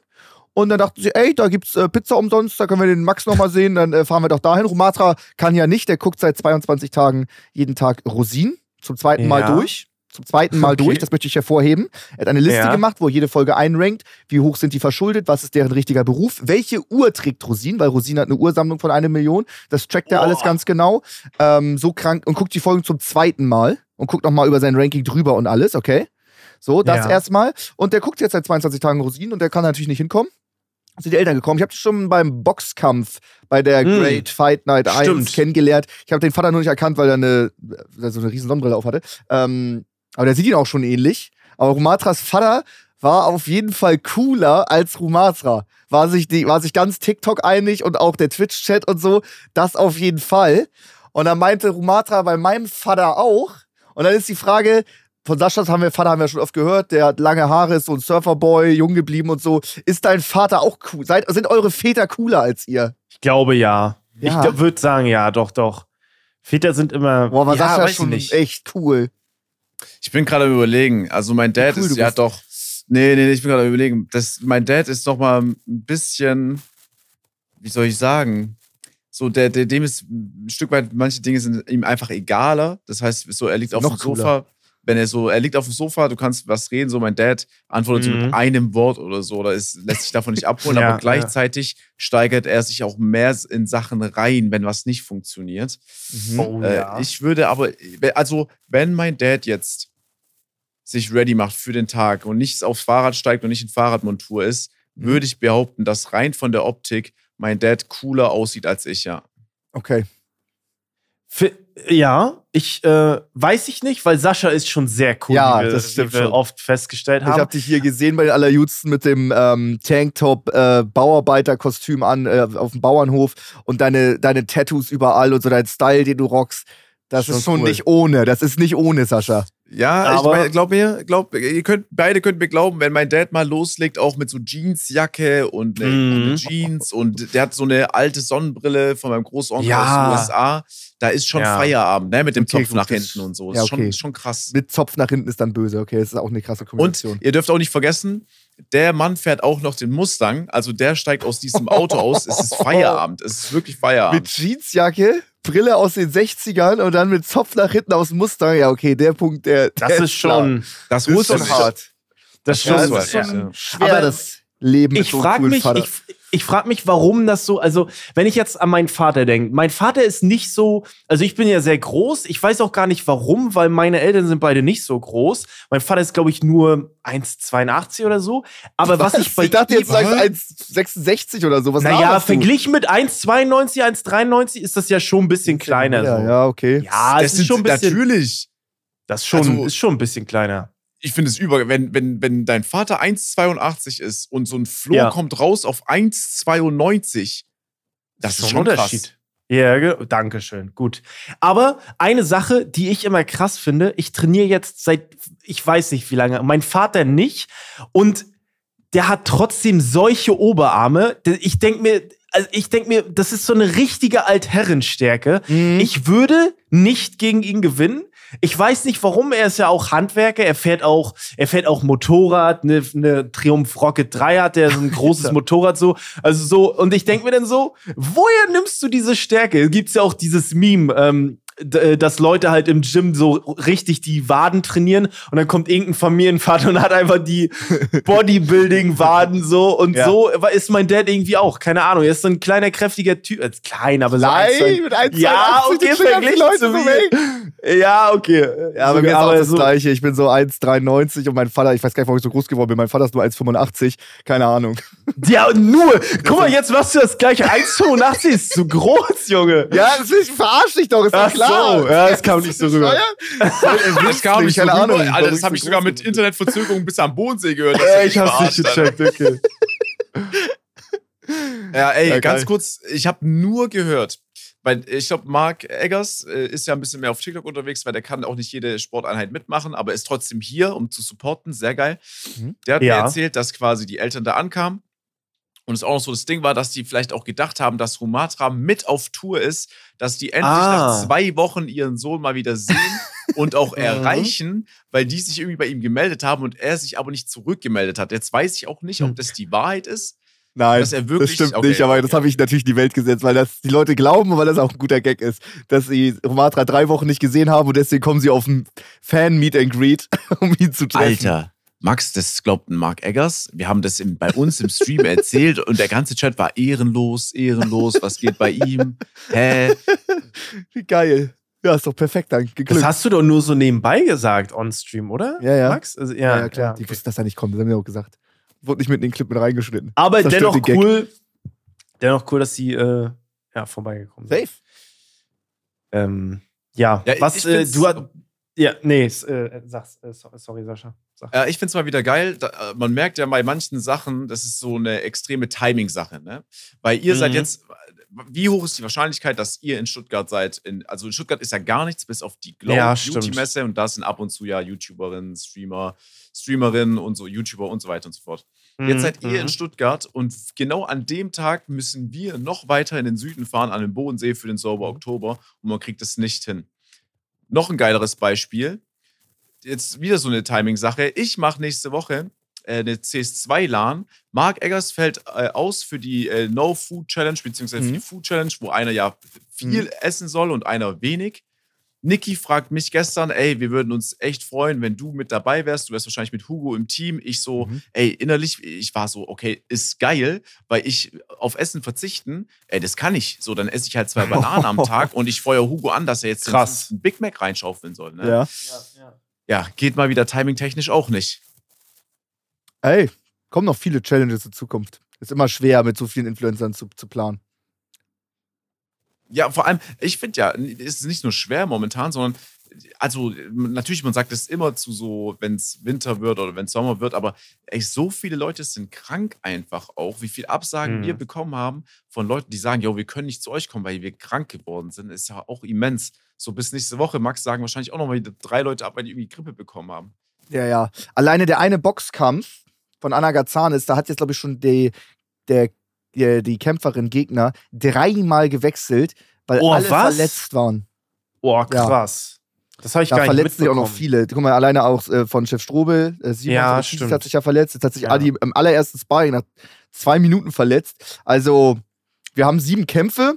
Und dann dachten sie, ey, da gibt's äh, Pizza umsonst, da können wir den Max nochmal sehen, dann äh, fahren wir doch dahin. Rumatra kann ja nicht, der guckt seit 22 Tagen jeden Tag Rosinen zum zweiten Mal Ja. durch. Zum zweiten Mal [LAUGHS] Okay. durch, das möchte ich hervorheben. Er hat eine Liste Ja. gemacht, wo jede Folge einrankt, wie hoch sind die verschuldet, was ist deren richtiger Beruf, welche Uhr trägt Rosinen, weil Rosinen hat eine Ursammlung von einer Million. Das trackt er Boah. alles ganz genau. Ähm, so krank und guckt die Folgen zum zweiten Mal und guckt nochmal über sein Ranking drüber und alles, okay? So, das Ja. erstmal. Und der guckt jetzt seit 22 Tagen Rosinen und der kann natürlich nicht hinkommen. Sind die Eltern gekommen. Ich habe schon beim Boxkampf bei der Mm. Great Fight Night 1 Stimmt. kennengelernt. Ich habe den Vater nur nicht erkannt, weil er eine, äh, so eine riesen Sonnenbrille auf hatte. Ähm, aber der sieht ihn auch schon ähnlich. Aber Rumatras Vater war auf jeden Fall cooler als Rumatra. War sich, die, war sich ganz TikTok einig und auch der Twitch-Chat und so. Das auf jeden Fall. Und dann meinte Rumatra bei meinem Vater auch. Und dann ist die Frage, von Saschas haben wir, Vater haben wir schon oft gehört, der hat lange Haare, ist so ein Surferboy, jung geblieben und so. Ist dein Vater auch cool? Seid, sind eure Väter cooler als ihr? Ich glaube ja. Ja. Ich würde sagen, ja, doch, doch. Väter sind immer. Boah, aber ja, Sascha ist schon nicht. echt cool. Ich bin gerade am überlegen. Also mein Dad cool ist ja doch. Nee, nee, nee, ich bin gerade am überlegen. Das, mein Dad ist noch mal ein bisschen, wie soll ich sagen? So, der, der, dem ist ein Stück weit, manche Dinge sind ihm einfach egaler. Das heißt, so, er liegt auf dem Sofa. Wenn er so, er liegt auf dem Sofa, du kannst was reden, so mein Dad antwortet so Mhm. mit einem Wort oder so, oder ist, lässt sich davon nicht abholen, [LAUGHS] Ja, aber gleichzeitig steigert er sich auch mehr in Sachen rein, wenn was nicht funktioniert. Oh, Äh, ja. Ich würde aber, also wenn mein Dad jetzt sich ready macht für den Tag und nicht aufs Fahrrad steigt und nicht in Fahrradmontur ist, Mhm. würde ich behaupten, dass rein von der Optik mein Dad cooler aussieht als ich, ja. Okay. Ja, Ich äh, weiß ich nicht, weil Sascha ist schon sehr cool, Ja, wie wir, das stimmt wie wir schon. oft festgestellt Ich haben. habe dich hier gesehen bei den Allerjudsten mit dem ähm, Tanktop, äh, Bauarbeiterkostüm an äh, auf dem Bauernhof und deine, deine Tattoos überall und so dein Style, den du rockst. Das Schon ist schon cool. nicht ohne. Das ist nicht ohne, Sascha. Ja, Aber- ich mein, glaub mir, glaub, ihr könnt, beide könnt mir glauben, wenn mein Dad mal loslegt, auch mit so Jeansjacke und eine, Mhm. Jeans und der hat so eine alte Sonnenbrille von meinem Großonkel Ja. aus den USA, da ist schon Ja. Feierabend, ne, mit dem Okay, Zopf gut, nach hinten und so. ja, Ist schon, okay. schon krass. Mit Zopf nach hinten ist dann böse. Okay, das ist auch eine krasse Und Kombination. ihr dürft auch nicht vergessen, der Mann fährt auch noch den Mustang, also der steigt aus diesem Auto aus. Es ist [LAUGHS] Feierabend, es ist wirklich mit Feierabend. Jeansjacke, Brille aus den 60ern und dann mit Zopf nach hinten aus dem Mustang. Ja, okay, der Punkt, der. das der ist klar. schon, Das Das ist du schon hart. das ist Ja, schon, das ist ja. schon ja. schwer, Aber das Leben Ich so einem frage coolen mich, Vater. ich, ich frag mich, warum das so, also wenn ich jetzt an meinen Vater denke, mein Vater ist nicht so, also ich bin ja sehr groß, ich weiß auch gar nicht warum, weil meine Eltern sind beide nicht so groß. Mein Vater ist, glaube ich, nur 1,82 oder so. Aber was, ich bei ich dachte jetzt sagst 1,66 oder so. Was naja, verglichen mit 1,92, 1,93 ist das ja schon ein bisschen kleiner. Ja, so. ja, okay. ja Das es ist sind- schon ein bisschen, Natürlich. das ist schon, Also- ist schon ein bisschen kleiner. Ich finde es über, wenn, wenn, wenn dein Vater 1,82 ist und so ein Flo Ja. kommt raus auf 1,92, das ist schon krass. Ja, danke schön. Gut. Aber eine Sache, die ich immer krass finde, ich trainiere jetzt seit, ich weiß nicht wie lange, mein Vater nicht. Und der hat trotzdem solche Oberarme. Ich denke mir, also ich denke mir, das ist so eine richtige Altherrenstärke. Mhm. Ich würde nicht gegen ihn gewinnen. Ich weiß nicht warum, er ist ja auch Handwerker, er fährt auch, er fährt auch Motorrad, eine ne Triumph Rocket 3 hat der so ein großes. [LAUGHS] Motorrad so, also so und ich denke mir dann so, woher nimmst du diese Stärke? Gibt's ja auch dieses Meme, ähm, äh, dass Leute halt im Gym so richtig die Waden trainieren und dann kommt irgendein Familienvater und hat einfach die [LAUGHS] Bodybuilding-Waden so und Ja. so ist mein Dad irgendwie auch, keine Ahnung, er ist so ein kleiner, kräftiger Typ, äh, klein, aber so Nein, ein- mit 1,82 Ja, okay, verglichen zu mir. Ja, okay. Ja, aber So, mir ist auch das so, Gleiche. Ich bin so 1,93 und mein Vater, ich weiß gar nicht, warum ich so groß geworden bin. Mein Vater ist nur 1,85. Keine Ahnung. Ja, nur. Guck mal, jetzt machst du das gleiche. 1,85 ist zu groß, Junge. Ja, das ist, ich verarsch dich doch, ist Ach doch klar. so, ja, das kam nicht so rüber. Das kam nicht so Keine rüber. Ahnung, Alter, das habe ich sogar mit. Internetverzögerung bis am Bodensee gehört. Äh, ich hab's nicht gecheckt, okay. [LAUGHS] Ja, ey, Ja, ganz kurz, ich habe nur gehört, weil ich glaube, Marc Eggers äh, ist ja ein bisschen mehr auf TikTok unterwegs, weil der kann auch nicht jede Sporteinheit mitmachen, aber ist trotzdem hier, um zu supporten. Sehr geil. Mhm. Der hat Ja. mir erzählt, dass quasi die Eltern da ankamen. Und es auch noch so das Ding war, dass die vielleicht auch gedacht haben, dass Rumatra mit auf Tour ist, dass die endlich Ah. nach zwei Wochen ihren Sohn mal wieder sehen und auch [LAUGHS] erreichen, weil die sich irgendwie bei ihm gemeldet haben und er sich aber nicht zurückgemeldet hat. Jetzt weiß ich auch nicht, ob Hm. das die Wahrheit ist. Nein, Dass er wirklich- das stimmt okay, nicht, aber okay. das habe ich natürlich in die Welt gesetzt, weil das die Leute glauben und weil das auch ein guter Gag ist, dass sie Romatra drei Wochen nicht gesehen haben und deswegen kommen sie auf ein Fan-Meet and Greet, [LAUGHS] um ihn zu treffen. Alter, Max, das glaubt ein Mark Eggers. Wir haben das im, bei uns im Stream erzählt und der ganze Chat war ehrenlos, ehrenlos. Was geht bei ihm? Hä? Wie geil. Ja, ist doch perfekt, dann Das geglückt. hast du doch nur so nebenbei gesagt on Stream, oder? Ja, ja. Max? Also, ja, ja, ja, klar. Die okay. wussten, dass er nicht kommt, das haben wir auch gesagt. Wurde nicht mit in den Clip mit reingeschnitten. Aber dennoch cool. Dennoch cool, dass sie äh, ja, vorbeigekommen sind. Safe. Ähm, ja, Ja, was ich äh, du hast. Ja, nee, s- äh, sag's. Äh, so- sorry, Sascha. Sag. Äh, ich finde es mal wieder geil. Da, äh, man merkt ja bei manchen Sachen, das ist so eine extreme Timing-Sache. Ne? Weil ihr seid Mhm. jetzt, wie hoch ist die Wahrscheinlichkeit, dass ihr in Stuttgart seid? In, also in Stuttgart ist ja gar nichts, bis auf die Glow Ja, Beauty stimmt. Messe und da sind ab und zu ja YouTuberinnen, Streamer, Streamerinnen und so YouTuber und so weiter und so fort. Jetzt Mhm, seid ihr mhm. in Stuttgart und genau an dem Tag müssen wir noch weiter in den Süden fahren, an den Bodensee für den Sober Mhm. Oktober und man kriegt es nicht hin. Noch ein geileres Beispiel. Jetzt wieder so eine Timing-Sache. Ich mache nächste Woche äh, eine CS2-LAN. Mark Eggers fällt äh, aus für die äh, No Food Challenge, beziehungsweise für Mhm. die Food Challenge, wo einer ja viel essen soll und einer wenig. Niki fragt mich gestern, ey, wir würden uns echt freuen, wenn du mit dabei wärst. Du wärst wahrscheinlich mit Hugo im Team. Ich so, Mhm. ey, innerlich, ich war so, okay, ist geil, weil ich auf Essen verzichten, ey, das kann ich. So, dann esse ich halt zwei Bananen am [LAUGHS] Tag und ich feuer Hugo an, dass er jetzt Krass. fünften Big Mac reinschaufeln soll. Ne? Ja. ja, geht mal wieder timingtechnisch auch nicht. Ey, kommen noch viele Challenges in Zukunft. Ist immer schwer, mit so vielen Influencern zu, zu planen. Ja, vor allem, ich finde ja, es ist nicht nur schwer momentan, sondern also natürlich, man sagt es immer zu so, wenn es Winter wird oder wenn es Sommer wird, aber ey, so viele Leute sind krank einfach auch. Wie viele Absagen Mhm. wir bekommen haben von Leuten, die sagen, jo, wir können nicht zu euch kommen, weil wir krank geworden sind, ist ja auch immens. So bis nächste Woche, Max, sagen wahrscheinlich auch noch mal wieder drei Leute ab, weil die irgendwie Grippe bekommen haben. Ja, ja. Alleine der eine Boxkampf von Anna Gazanis, da hat jetzt, glaube ich, schon die, der, die, die Kämpferin Gegner dreimal gewechselt, weil Oh, alle was? verletzt waren. Boah, krass. Das habe ich Da gar nicht verletzen sich auch noch viele. Guck mal, alleine auch äh, von Chef Strobel, äh, Simon Ja, stimmt. hat sich ja verletzt. Jetzt hat sich Ja. Adi im allerersten Sparring nach zwei Minuten verletzt. Also, wir haben sieben Kämpfe.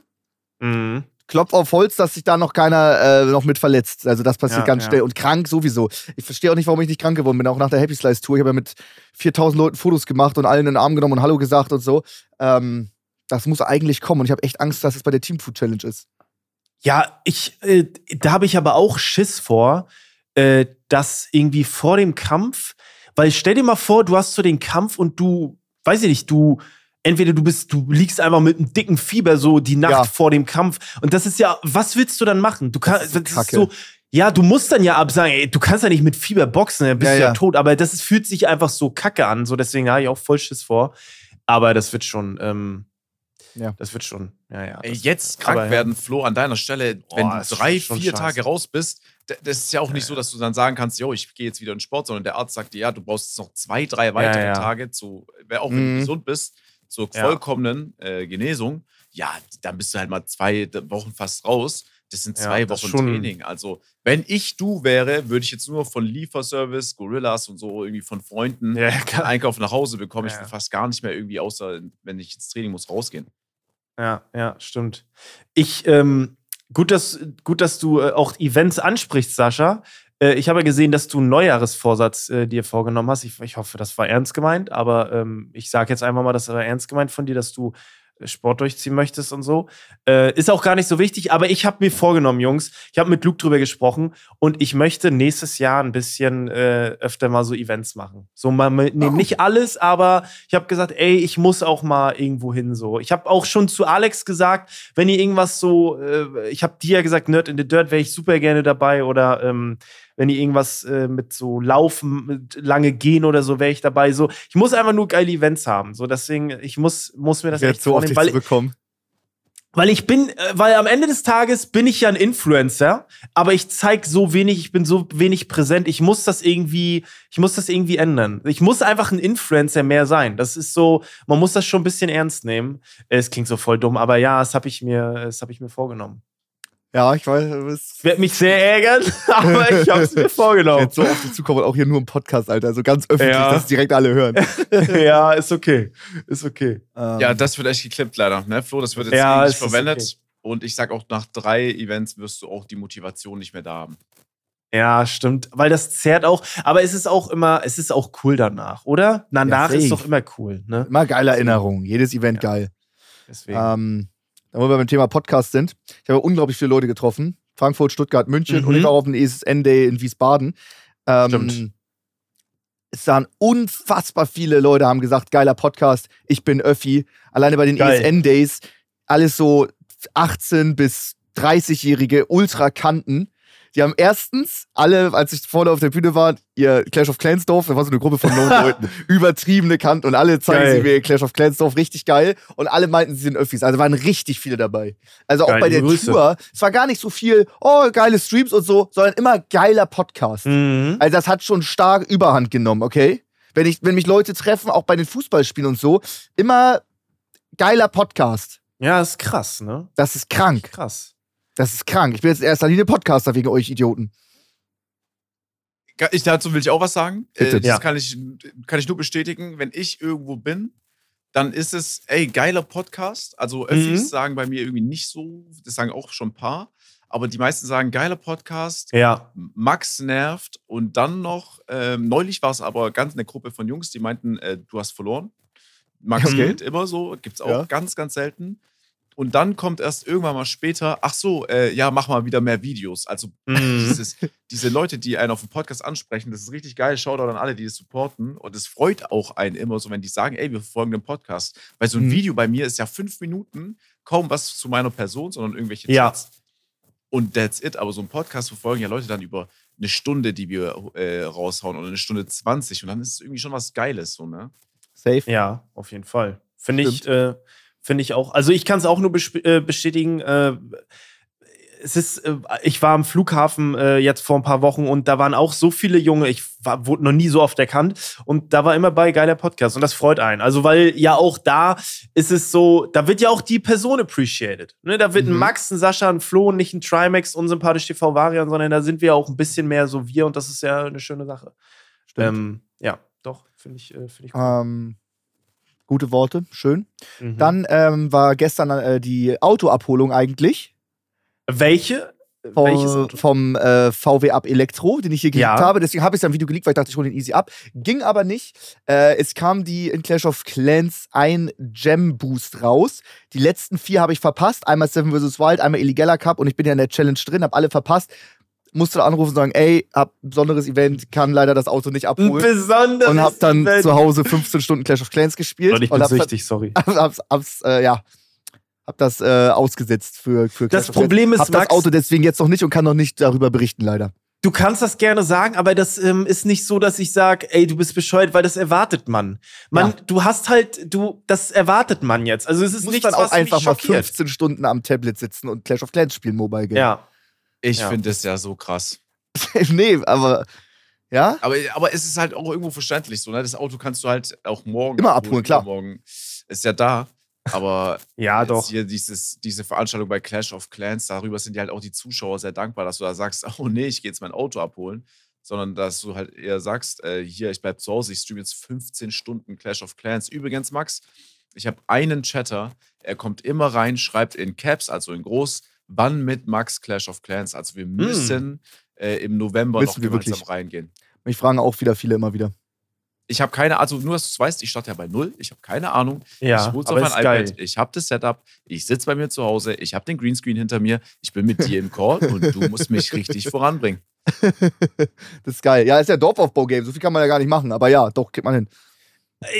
Mhm. Klopf auf Holz, dass sich da noch keiner äh, noch mit verletzt. Also das passiert Ja, ganz ja. schnell. Und krank sowieso. Ich verstehe auch nicht, warum ich nicht krank geworden bin. Auch nach der Happy Slice Tour. Ich habe ja mit 4000 Leuten Fotos gemacht und allen in den Arm genommen und Hallo gesagt und so. Ähm, das muss eigentlich kommen. Und ich habe echt Angst, dass es bei der Team Food Challenge ist. Ja, ich, äh, da habe ich aber auch Schiss vor, äh, dass irgendwie vor dem Kampf, weil stell dir mal vor, du hast so den Kampf und du, weiß ich nicht, du, entweder du bist, du liegst einfach mit einem dicken Fieber so die Nacht Ja. vor dem Kampf und das ist ja, was willst du dann machen? Du kannst, ist so das ist so, ja, du musst dann ja absagen, ey, du kannst ja nicht mit Fieber boxen, dann bist Ja, du ja, ja. tot, aber das ist, fühlt sich einfach so kacke an, so deswegen habe ich auch voll Schiss vor, aber das wird schon, ähm, Ja. das wird schon, ja, ja. Ey, jetzt krank aber ja. werden, Flo, an deiner Stelle, wenn Boah, du drei, schon vier scheiße. Tage raus bist, das ist ja auch nicht Ja, so, ja. dass du dann sagen kannst, jo, ich gehe jetzt wieder in den Sport, sondern der Arzt sagt dir, ja, du brauchst jetzt noch zwei, drei weitere ja. Tage, zu, auch wenn Mhm. du gesund bist, zur Ja. vollkommenen äh, Genesung. Ja, dann bist du halt mal zwei Wochen fast raus. Das sind Ja, zwei das Wochen schon- Training. Also, wenn ich du wäre, würde ich jetzt nur von Lieferservice, Gorillas und so irgendwie von Freunden Ja, ja. Einkauf nach Hause bekommen. Ich Ja. will fast gar nicht mehr irgendwie, außer wenn ich ins Training muss, rausgehen. Ja, ja, stimmt. Ich, ähm, gut, dass, gut, dass du äh, auch Events ansprichst, Sascha. Äh, ich habe gesehen, dass du einen Neujahresvorsatz äh, dir vorgenommen hast. Ich, ich hoffe, das war ernst gemeint, aber ähm, ich sage jetzt einfach mal, das war ernst gemeint von dir, dass du Sport durchziehen möchtest und so. Äh, ist auch gar nicht so wichtig, aber ich habe mir vorgenommen, Jungs, ich habe mit Luke drüber gesprochen und ich möchte nächstes Jahr ein bisschen äh, öfter mal so Events machen. So mal Oh. nicht alles, aber ich habe gesagt, ey, ich muss auch mal irgendwo hin so. Ich habe auch schon zu Alex gesagt, wenn ihr irgendwas so, äh, ich habe dir ja gesagt, Nerd in the Dirt wäre ich super gerne dabei oder ähm, wenn ihr irgendwas äh, mit so Laufen, mit lange gehen oder so, wäre ich dabei. So, ich muss einfach nur geile Events haben. So, deswegen, ich muss, muss mir das Ich echt so auf vornehmen, weil, zurückkommen. weil ich bin, äh, weil am Ende des Tages bin ich ja ein Influencer, aber ich zeige so wenig, ich bin so wenig präsent. Ich muss das irgendwie, ich muss das irgendwie ändern. Ich muss einfach ein Influencer mehr sein. Das ist so, man muss das schon ein bisschen ernst nehmen. Es klingt so voll dumm, aber ja, das habe ich mir, das habe ich mir vorgenommen. Ja, ich weiß, du bist. Ich werde mich sehr ärgern, [LAUGHS] aber ich habe es mir [LAUGHS] vorgenommen. werde so auf zukommen und auch hier nur im Podcast, Alter. So ganz öffentlich, Ja. dass direkt alle hören. [LAUGHS] ja, ist okay. Ist okay. Ähm, Ja, das wird echt geklippt leider, ne, Flo? Das wird jetzt Ja, ja, es nicht verwendet. okay. Und ich sag auch, nach drei Events wirst du auch die Motivation nicht mehr da haben. Ja, stimmt. Weil das zerrt auch. Aber es ist auch immer, es ist auch cool danach, oder? Danach safe. ist doch immer cool, ne? Immer geile Erinnerungen. Jedes Event Ja. geil. Deswegen. Ähm, da wo wir beim Thema Podcast sind. Ich habe unglaublich viele Leute getroffen. Frankfurt, Stuttgart, München Mhm. und ich war auf dem ESN-Day in Wiesbaden. Ähm, Stimmt. Es waren unfassbar viele Leute, haben gesagt, geiler Podcast, ich bin Öffi. Alleine bei den. ESN-Days, alles so 18 bis 30-jährige Ultrakanten. Die haben erstens alle, als ich vorne auf der Bühne war, ihr Clash of Clans Dorf, da war so eine Gruppe von neun [LAUGHS] Leuten, übertriebene Kanten und alle zeigen Geil. sie mir ihr Clash of Clans Dorf, richtig geil. Und alle meinten, sie sind Öffis. Also waren richtig viele dabei. Also auch Geil, bei der Grüße. Tour, es war gar nicht so viel, oh, geile Streams und so, sondern immer geiler Podcast. Mhm. Also das hat schon stark Überhand genommen, okay? Wenn, ich, wenn mich Leute treffen, auch bei den Fußballspielen und so, immer geiler Podcast. Ja, ist krass, ne? Das ist krank. Krass. Das ist krank. Ich bin jetzt in erster Linie Podcaster wegen euch Idioten. Ich, dazu will ich auch was sagen. Bitte. Äh, das Ja. kann, ich, kann ich nur bestätigen. Wenn ich irgendwo bin, dann ist es, ey, geiler Podcast. Also Öffis Mhm. sagen bei mir irgendwie nicht so, das sagen auch schon ein paar. Aber die meisten sagen, geiler Podcast. Ja. Max nervt und dann noch, ähm, neulich war es aber ganz eine Gruppe von Jungs, die meinten, äh, du hast verloren. Max Mhm. Geld, immer so, gibt es auch Ja. ganz, ganz selten. Und dann kommt erst irgendwann mal später, ach so, äh, ja, mach mal wieder mehr Videos. Also Mhm. [LAUGHS] dieses, diese Leute, die einen auf dem Podcast ansprechen, das ist richtig geil. Shoutout an alle, die das supporten. Und es freut auch einen immer so, wenn die sagen, ey, wir verfolgen den Podcast. Weil so ein Mhm. Video bei mir ist ja fünf Minuten, kaum was zu meiner Person, sondern irgendwelche Ja. Chats. Und that's it. Aber so ein Podcast verfolgen ja Leute dann über eine Stunde, die wir äh, raushauen oder eine Stunde 20 und dann ist es irgendwie schon was Geiles, so, ne? Safe. Ja, auf jeden Fall. Finde ich, äh, finde ich auch. Also ich kann es auch nur äh, bestätigen. Äh, es ist, äh, ich war am Flughafen äh, jetzt vor ein paar Wochen und da waren auch so viele Junge, ich war, wurde noch nie so oft erkannt und da war immer bei geiler Podcast und das freut einen. Also weil ja auch da ist es so, da wird ja auch die Person appreciated. Ne? Da wird ein Mhm. Max, ein Sascha, ein Flo und nicht ein Trimax, unsympathisch TV Varian, sondern da sind wir auch ein bisschen mehr so wir und das ist ja eine schöne Sache. Stimmt. Ähm, ja, doch, finde ich, äh, finde ich gut. Ähm, gute Worte, schön. Mhm. Dann ähm, war gestern äh, die Autoabholung eigentlich. Welche? Vom, Welches Auto? vom äh, VW Up Elektro, den ich hier geleakt Ja. habe. Deswegen habe ich es am Video geleakt, weil ich dachte, ich hole den easy ab. Ging aber nicht. Äh, es kam die in Clash of Clans ein Gem Boost raus. Die letzten vier habe ich verpasst. Einmal Seven vs. Wild, einmal Illegaler Cup und ich bin ja in der Challenge drin, habe alle verpasst. Musste da anrufen und sagen, ey, hab ein besonderes Event, kann leider das Auto nicht Ein abholen. besonderes Und hab dann Event. zu Hause 15 Stunden Clash of Clans gespielt. Und ich und bin hab, süchtig, sorry. [LAUGHS] hab's, hab's, äh, ja, hab das äh, ausgesetzt für, für Das Clash of Problem Clans. ist, hab das Max- Auto deswegen jetzt noch nicht und kann noch nicht darüber berichten, leider. Du kannst das gerne sagen, aber das ähm, ist nicht so, dass ich sage, ey, du bist bescheuert, weil das erwartet man. Man, Ja. du hast halt, du, das erwartet man jetzt. Also es ist muss nichts, dann auch was einfach mal schockiert. 15 Stunden am Tablet sitzen und Clash of Clans spielen, Mobile Game. Ja, Ich Ja. finde das ja so krass. [LAUGHS] nee, aber ja, Aber, aber es ist halt auch irgendwo verständlich so, ne? Das Auto kannst du halt auch morgen Immer abholen, klar. Morgen ist ja da. Aber [LAUGHS] ja, doch. hier dieses, diese Veranstaltung bei Clash of Clans, darüber sind ja halt auch die Zuschauer sehr dankbar, dass du da sagst, [LAUGHS] oh nee, ich gehe jetzt mein Auto abholen. Sondern dass du halt eher sagst, äh, hier, ich bleib zu Hause, ich streame jetzt 15 Stunden Clash of Clans. Übrigens, Max, ich habe einen Chatter, er kommt immer rein, schreibt in Caps, also in groß, wann mit Max Clash of Clans. Also wir müssen äh, im November Hm. Müssen noch wir gemeinsam wirklich. reingehen. mich fragen auch wieder viele immer wieder. Ich habe keine, also nur, dass du es weißt, ich starte ja bei null. Ich habe keine Ahnung. Ja, ich hol's auf mein geil. iPad. Ich habe das Setup. Ich sitze bei mir zu Hause. Ich habe den Greenscreen hinter mir. Ich bin mit dir im Call und du musst mich richtig [LAUGHS] voranbringen. Das ist geil. Ja, ist ja Dorfaufbau-Game. So viel kann man ja gar nicht machen. Aber ja, doch, kriegt man hin.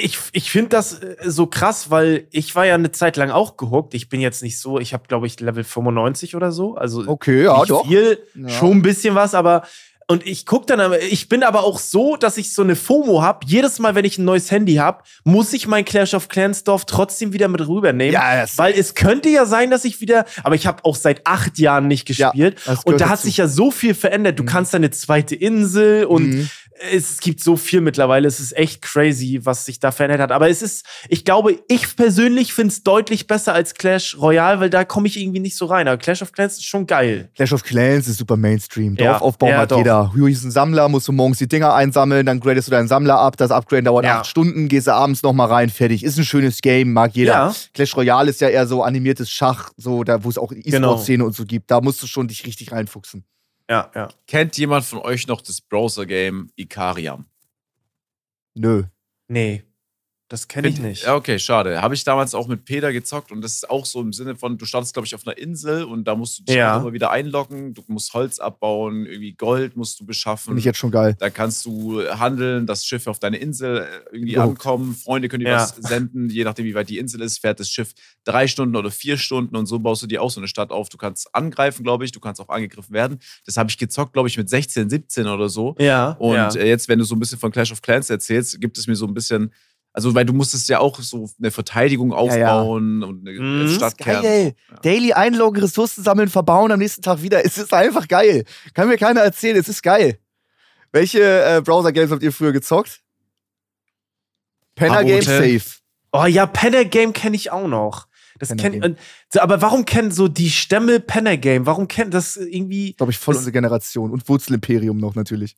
Ich, ich finde das äh, so krass, weil ich war ja eine Zeit lang auch gehuckt. Ich bin jetzt nicht so, ich habe, glaube ich, Level 95 oder so. Also Okay, ja, nicht doch. viel, Ja. schon ein bisschen was, aber und ich guck dann, aber ich bin aber auch so, dass ich so eine FOMO habe. Jedes Mal, wenn ich ein neues Handy habe, muss ich mein Clash of Clans Dorf trotzdem wieder mit rübernehmen. Ja, weil es könnte ja sein, dass ich wieder, aber ich habe auch seit acht Jahren nicht Ja, gespielt. das und da hat dazu. sich ja so viel verändert. Du Mhm. kannst eine zweite Insel und Mhm. Es gibt so viel mittlerweile. Es ist echt crazy, was sich da verändert hat. Aber es ist, ich glaube, ich persönlich finde es deutlich besser als Clash Royale, weil da komme ich irgendwie nicht so rein. Aber Clash of Clans ist schon geil. Clash of Clans ist super Mainstream. Ja, Dorfaufbau ja, hat doch. jeder. Hier ist ein Sammler, musst du morgens die Dinger einsammeln, dann gradest du deinen Sammler ab. Das Upgraden dauert Ja. acht Stunden, gehst du abends nochmal rein, fertig. Ist ein schönes Game, mag jeder. Ja. Clash Royale ist ja eher so animiertes Schach, so da, wo es auch Genau. E-Sport-Szene und so gibt. Da musst du schon dich richtig reinfuchsen. Ja, ja. Kennt jemand von euch noch das Browser-Game Ikariam? Nö. Nee, das kenne ich nicht. Ja, okay, schade. Habe ich damals auch mit Peter gezockt und das ist auch so im Sinne von, du startest, glaube ich, auf einer Insel und da musst du dich Ja. immer wieder einloggen, du musst Holz abbauen, irgendwie Gold musst du beschaffen. Finde ich jetzt schon geil. Da kannst du handeln, dass Schiffe auf deine Insel äh, irgendwie Überhaupt. ankommen. Freunde können dir Ja. was senden, je nachdem, wie weit die Insel ist, fährt das Schiff drei Stunden oder vier Stunden und so baust du dir auch so eine Stadt auf. Du kannst angreifen, glaube ich, du kannst auch angegriffen werden. Das habe ich gezockt, glaube ich, mit 16, 17 oder so. Ja. Und ja. äh, jetzt, wenn du so ein bisschen von Clash of Clans erzählst, gibt es mir so ein bisschen, also weil du musstest ja auch so eine Verteidigung ja. aufbauen und eine Mhm. Stadtkern. Geil. Ja. Daily einloggen, Ressourcen sammeln, verbauen, am nächsten Tag wieder. Es ist einfach geil. Kann mir keiner erzählen, es ist geil. Welche äh, Browser-Games habt ihr früher gezockt? Penner Game. Safe. Oh ja, Penner Game kenne ich auch noch. Das Penner kenn, Game. und, so, aber warum kennen so die Stämme Penner Game? Warum kennt das irgendwie? Glaube ich, voll unsere Generation. Und Wurzelimperium noch natürlich.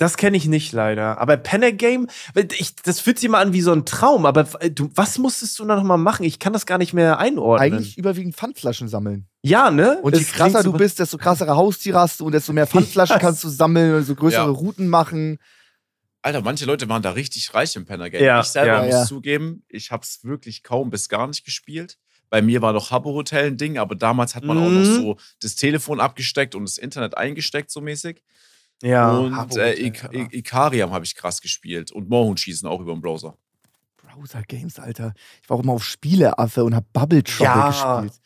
Das kenne ich nicht leider. Aber Penner Game, ich, das fühlt sich immer an wie so ein Traum. Aber du, was musstest du da noch mal machen? Ich kann das gar nicht mehr einordnen. Eigentlich überwiegend Pfandflaschen sammeln. ja, ne? Und je Es krasser du bist, desto krassere Haustiere hast du und desto mehr [LAUGHS] Pfandflaschen Yes. kannst du sammeln und so größere Ja. Routen machen. Alter, manche Leute waren da richtig reich im Penner-Game. Ja, ich selber ja. muss Ja. zugeben, ich habe es wirklich kaum bis gar nicht gespielt. Bei mir war noch Habbo Hotel ein Ding, aber damals hat man auch noch Mhm. so das Telefon abgesteckt und das Internet eingesteckt, so mäßig. Ja. und äh, Ik. Ik Ikariam habe ich krass gespielt und Moorhuhn schießen auch über den Browser. Browser-Games, Alter. Ich war auch immer auf Spieleaffe und hab Bubble Trouble Ja. gespielt.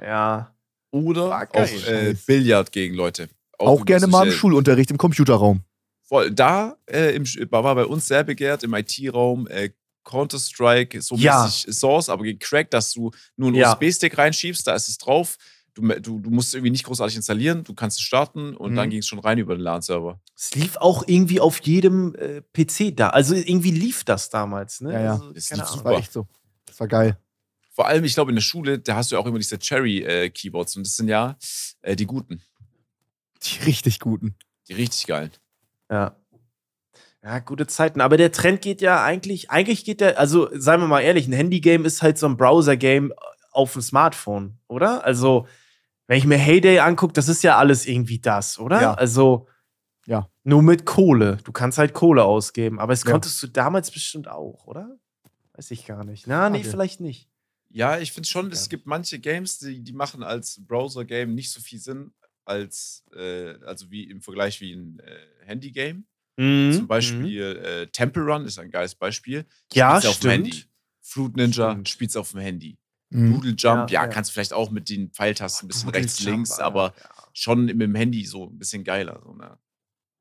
Ja. Oder War auch äh. Billard gegen Leute. Auch, übrigens gerne mal im Schulunterricht im Computerraum. Voll. Da äh, im, war bei uns sehr begehrt im IT-Raum äh, Counter-Strike, so Ja. mäßig Source, aber gecrackt, dass du nur einen Ja. USB-Stick reinschiebst, da ist es drauf. Du, du, du musst irgendwie nicht großartig installieren, du kannst es starten und Mhm. dann ging es schon rein über den LAN-Server. Es lief auch irgendwie auf jedem äh, PC da. Also irgendwie lief das damals, ne? Ja, ja. Also, Das lief Ahnung. war echt so. Das war geil. Vor allem, ich glaube, in der Schule, da hast du ja auch immer diese Cherry-Keyboards und das sind ja äh, die guten, Die richtig guten. die richtig geilen. Ja. Ja, gute Zeiten. Aber der Trend geht ja eigentlich, eigentlich geht der, also seien wir mal ehrlich, ein Handy-Game ist halt so ein Browser-Game auf dem Smartphone, oder? Also, wenn ich mir Heyday angucke, das ist ja alles irgendwie das, oder? Ja. Also, Ja. nur mit Kohle. Du kannst halt Kohle ausgeben. Aber es Ja. konntest du damals bestimmt auch, oder? Weiß ich gar nicht. Na, nee, Okay. vielleicht nicht. Ja, ich finde schon, es gibt manche Games, die, die machen als Browser-Game nicht so viel Sinn, als, äh, also wie im Vergleich wie ein äh, Handy-Game. Mhm. Zum Beispiel äh, Temple Run ist ein geiles Beispiel. Ja, Spielst auf dem Handy. stimmt. Fruit Ninja Stimmt. spielst auf dem Handy. Mhm. Doodle Jump, Ja, ja, ja. kannst du vielleicht auch mit den Pfeiltasten ein bisschen Doodle rechts, Jump, links, Alter. aber Ja. schon mit dem Handy so ein bisschen geiler. So, ne?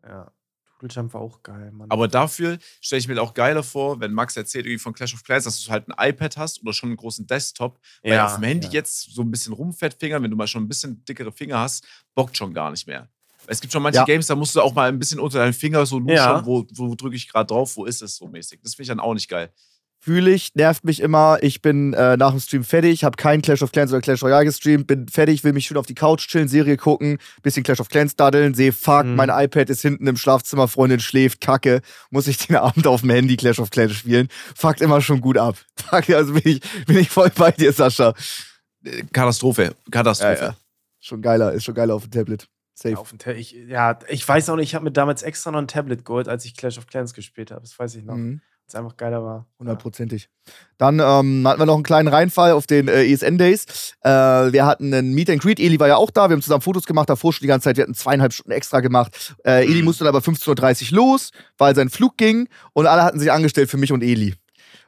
Ja. Doodle Jump war auch geil, Mann. Aber dafür stelle ich mir auch geiler vor, wenn Max erzählt irgendwie von Clash of Clans, dass du halt ein iPad hast oder schon einen großen Desktop. Weil Ja, auf dem Handy ja. jetzt so ein bisschen rumfettfingern, wenn du mal schon ein bisschen dickere Finger hast, bockt schon gar nicht mehr. Es gibt schon manche Ja. Games, da musst du auch mal ein bisschen unter deinen Finger so luschern, Ja. wo, wo drücke ich gerade drauf, wo ist es so mäßig. Das finde ich dann auch nicht geil. Fühle ich, nervt mich immer. Ich bin äh, nach dem Stream fertig, habe keinen Clash of Clans oder Clash Royale gestreamt, bin fertig, will mich schön auf die Couch chillen, Serie gucken, bisschen Clash of Clans daddeln, sehe, fuck, Mhm. mein iPad ist hinten im Schlafzimmer, Freundin schläft, kacke, muss ich den [LAUGHS] Abend auf dem Handy Clash of Clans spielen. Fuckt immer schon gut ab. [LAUGHS] Fuck, also bin ich, bin ich voll bei dir, Sascha. Katastrophe. Katastrophe. Ja, ja. Schon geiler, ist schon geiler auf dem Tablet. Safe. Ja, auf dem Ta- ich, ja, ich weiß auch nicht, ich habe mir damals extra noch ein Tablet geholt, als ich Clash of Clans gespielt habe. Das weiß ich noch. Mhm. Es einfach geiler war. Hundertprozentig. Dann ähm, hatten wir noch einen kleinen Reinfall auf den äh, ESN-Days. Äh, wir hatten einen Meet and Greet. Eli war ja auch da. Wir haben zusammen Fotos gemacht, davor schon die ganze Zeit. Wir hatten zweieinhalb Stunden extra gemacht. Äh, Eli musste dann aber 15.30 Uhr los, weil sein Flug ging. Und alle hatten sich angestellt für mich und Eli.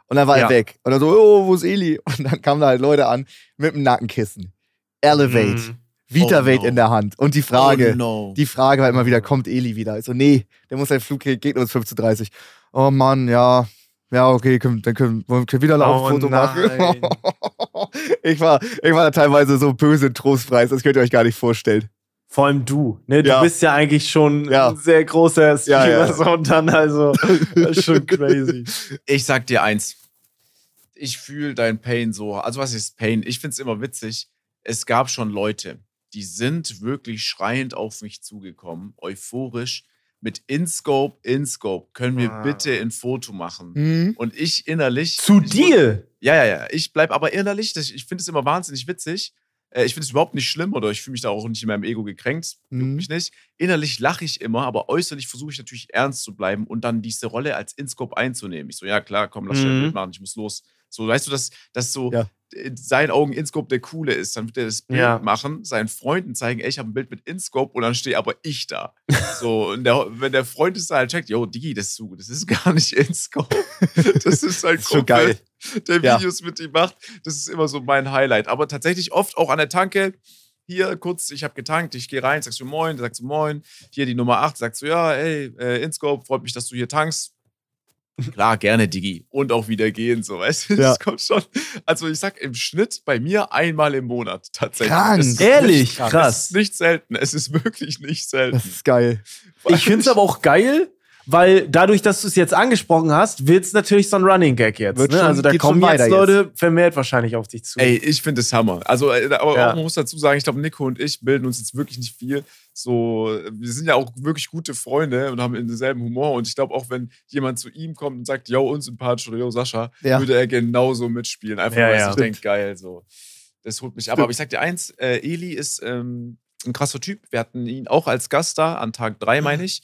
Und dann war Ja. er weg. Und dann so, oh, wo ist Eli? [LAUGHS] Und dann kamen da halt Leute an mit einem Nackenkissen. Elevate. Mhm. Vitavate Oh no. in der Hand. Und die Frage, Oh no. die Frage war immer wieder, kommt Eli wieder? Ich so, nee, der muss sein Flug kriegen, geht uns 15.30 Uhr. Oh Mann, ja. Ja, okay, können, dann können, wollen wir wieder ein Oh Foto machen. [LAUGHS] ich, war, ich war da teilweise so böse und trostpreis, das könnt ihr euch gar nicht vorstellen. Vor allem du. Ne? Du Ja. bist ja eigentlich schon Ja. ein sehr großer Streamer. Ja, ja. So, und dann also, [LAUGHS] das ist schon crazy. Ich sag dir eins. Ich fühle dein Pain so. Also, was ist Pain? Ich find's immer witzig. Es gab schon Leute, die sind wirklich schreiend auf mich zugekommen, euphorisch, mit InScope, InScope. Können wir Ah. bitte ein Foto machen? Mhm. Und ich innerlich. Zu ich dir? Ja, ja, ja. Ich bleib aber innerlich, das, ich finde es immer wahnsinnig witzig. Äh, Ich finde es überhaupt nicht schlimm oder ich fühle mich da auch nicht in meinem Ego gekränkt. Juckt Mhm. mich nicht. Innerlich lache ich immer, aber äußerlich versuche ich natürlich ernst zu bleiben und dann diese Rolle als InScope einzunehmen. Ich so, ja klar, komm, lass schnell ein Mhm. Bild machen, ich muss los. So, weißt du, dass, dass so Ja. In seinen Augen InScope der Coole ist. Dann wird er das Bild Ja. machen, seinen Freunden zeigen, ey, ich habe ein Bild mit InScope und dann stehe aber ich da. [LAUGHS] So, und der, wenn der Freund es halt checkt, yo, Digi, das ist, so, das ist gar nicht InScope. [LAUGHS] Das ist halt schon geil. der Ja. Videos mit ihm macht. Das ist immer so mein Highlight. Aber tatsächlich oft auch an der Tanke. Hier kurz, ich habe getankt, ich gehe rein, sagst du Moin, sagst du Moin. Hier die Nummer 8, sagst du ja, ey, äh, Inscope, freut mich, dass du hier tankst. Klar, gerne, Digi. Und auch wieder gehen, so, weißt du? Ja. Das kommt schon. Also, ich sag im Schnitt bei mir einmal im Monat tatsächlich. Krank. Ehrlich? nicht- Krass. Es ist nicht selten. Es ist wirklich nicht selten. Das ist geil. Ich finde es aber auch geil, weil dadurch, dass du es jetzt angesprochen hast, wird es natürlich so ein Running Gag jetzt. Ne? schon- Also da kommen jetzt Leute vermehrt wahrscheinlich auf dich zu. Ey, ich finde es Hammer. Also, äh, aber Ja. auch, man muss dazu sagen, ich glaube, Nico und ich bilden uns jetzt wirklich nicht viel. So, wir sind ja auch wirklich gute Freunde und haben denselben Humor. Und ich glaube, auch wenn jemand zu ihm kommt und sagt, yo, unsympathisch oder yo, Sascha, Ja. würde er genauso mitspielen. Einfach Ja, weil ja. sich denkt, geil, so. Das holt mich ab. Aber ich sag dir eins, äh, Eli ist ähm, ein krasser Typ. Wir hatten ihn auch als Gast da, an Tag drei, meine ich.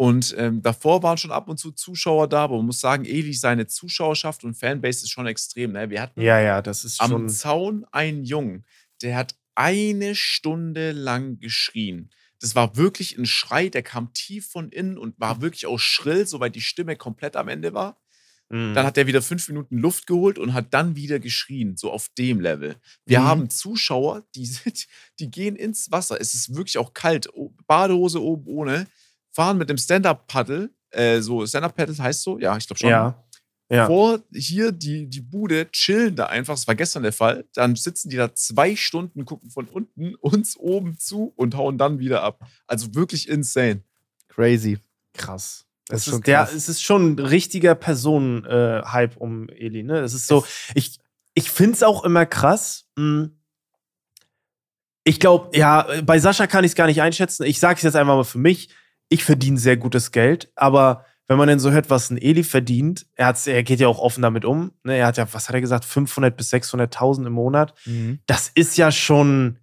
Und ähm, davor waren schon ab und zu Zuschauer da, aber man muss sagen, Eli, seine Zuschauerschaft und Fanbase ist schon extrem. Ne? Wir hatten Ja, ja, das ist am schon. Zaun einen Jungen, der hat eine Stunde lang geschrien. Das war wirklich ein Schrei, der kam tief von innen und war wirklich auch schrill, soweit die Stimme komplett am Ende war. Mhm. Dann hat er wieder fünf Minuten Luft geholt und hat dann wieder geschrien, so auf dem Level. Wir Mhm. haben Zuschauer, die, sind, die gehen ins Wasser. Es ist wirklich auch kalt. Badehose oben ohne. Fahren mit dem Stand-Up-Paddle. Äh, so, Stand-Up-Paddle heißt so? Ja, ich glaube schon. ja. Ja. Vor hier die, die Bude, chillen da einfach. Das war gestern der Fall. Dann sitzen die da zwei Stunden, gucken von unten uns oben zu und hauen dann wieder ab. Also wirklich insane. Crazy. Krass. Das Es ist der, es ist schon ein richtiger Personen-Hype um Eli. Ne? Es ist so, ich, ich finde es auch immer krass. mh, Ich glaube, ja, bei Sascha kann ich es gar nicht einschätzen. Ich sage es jetzt einfach mal für mich. Ich verdiene sehr gutes Geld, aber wenn man dann so hört, was ein Eli verdient, er, er geht ja auch offen damit um. Ne? Er hat ja, was hat er gesagt, 500 bis 600.000 im Monat. Das ist ja schon,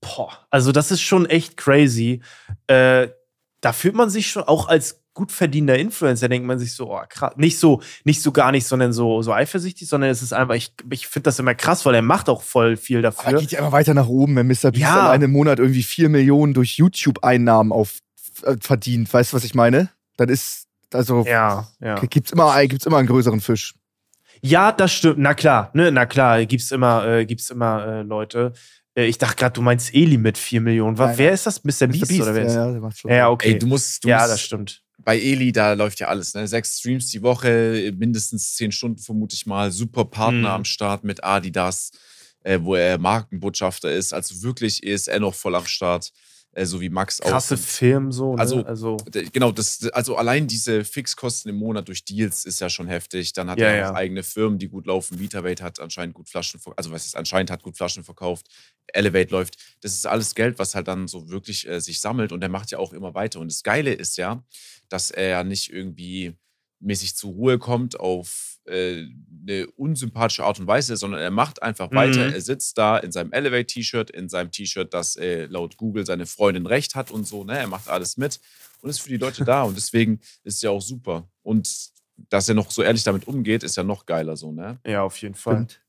boah, also das ist schon echt crazy. Äh, da fühlt man sich schon auch als gut verdienender Influencer, denkt man sich so, oh, krass. Nicht so, nicht so gar nicht, sondern so, so eifersüchtig, sondern es ist einfach, ich, ich finde das immer krass, weil er macht auch voll viel Aber dafür. geht ja immer weiter nach oben, wenn Mr. Beast Ja. alleine im Monat irgendwie 4 Millionen durch YouTube-Einnahmen auf, verdient. Weißt du, was ich meine? Dann ist, also, Ja, ja. gibt's immer, gibt's immer einen größeren Fisch. Ja, das stimmt. Na klar, ne, na klar, gibt's immer, äh, gibt's immer äh, Leute. Äh, ich dachte gerade, du meinst Eli mit 4 Millionen. Nein, wer ist das? Mr. Beast, oder wer ist ja, ja, der macht schon. Ja, okay. Ey, du musst, du ja, musst das stimmt. bei Eli, da läuft ja alles. Ne? Sechs Streams die Woche, mindestens zehn Stunden vermute ich mal. Super Partner Mhm. am Start mit Adidas, äh, wo er Markenbotschafter ist. Also wirklich ESN noch voll am Start. Äh, so wie Max auch. Krasse Film so. Ne? Also- also Genau, das, also allein diese Fixkosten im Monat durch Deals ist ja schon heftig. Dann hat Ja, er ja. auch eigene Firmen, die gut laufen. VitaWeight hat anscheinend gut Flaschen, ver- also was ist anscheinend hat gut Flaschen verkauft. Elevate läuft. Das ist alles Geld, was halt dann so wirklich äh, sich sammelt und er macht ja auch immer weiter. Und das Geile ist ja, dass er ja nicht irgendwie mäßig zur Ruhe kommt auf äh, eine unsympathische Art und Weise, sondern er macht einfach weiter. Mhm. Er sitzt da in seinem Elevate-T-Shirt, in seinem T-Shirt, das äh, laut Google seine Freundin recht hat und so. Ne? Er macht alles mit und ist für die Leute da. Und deswegen ist es ja auch super. Und dass er noch so ehrlich damit umgeht, ist ja noch geiler so, ne? ja, auf jeden Fall. Stimmt.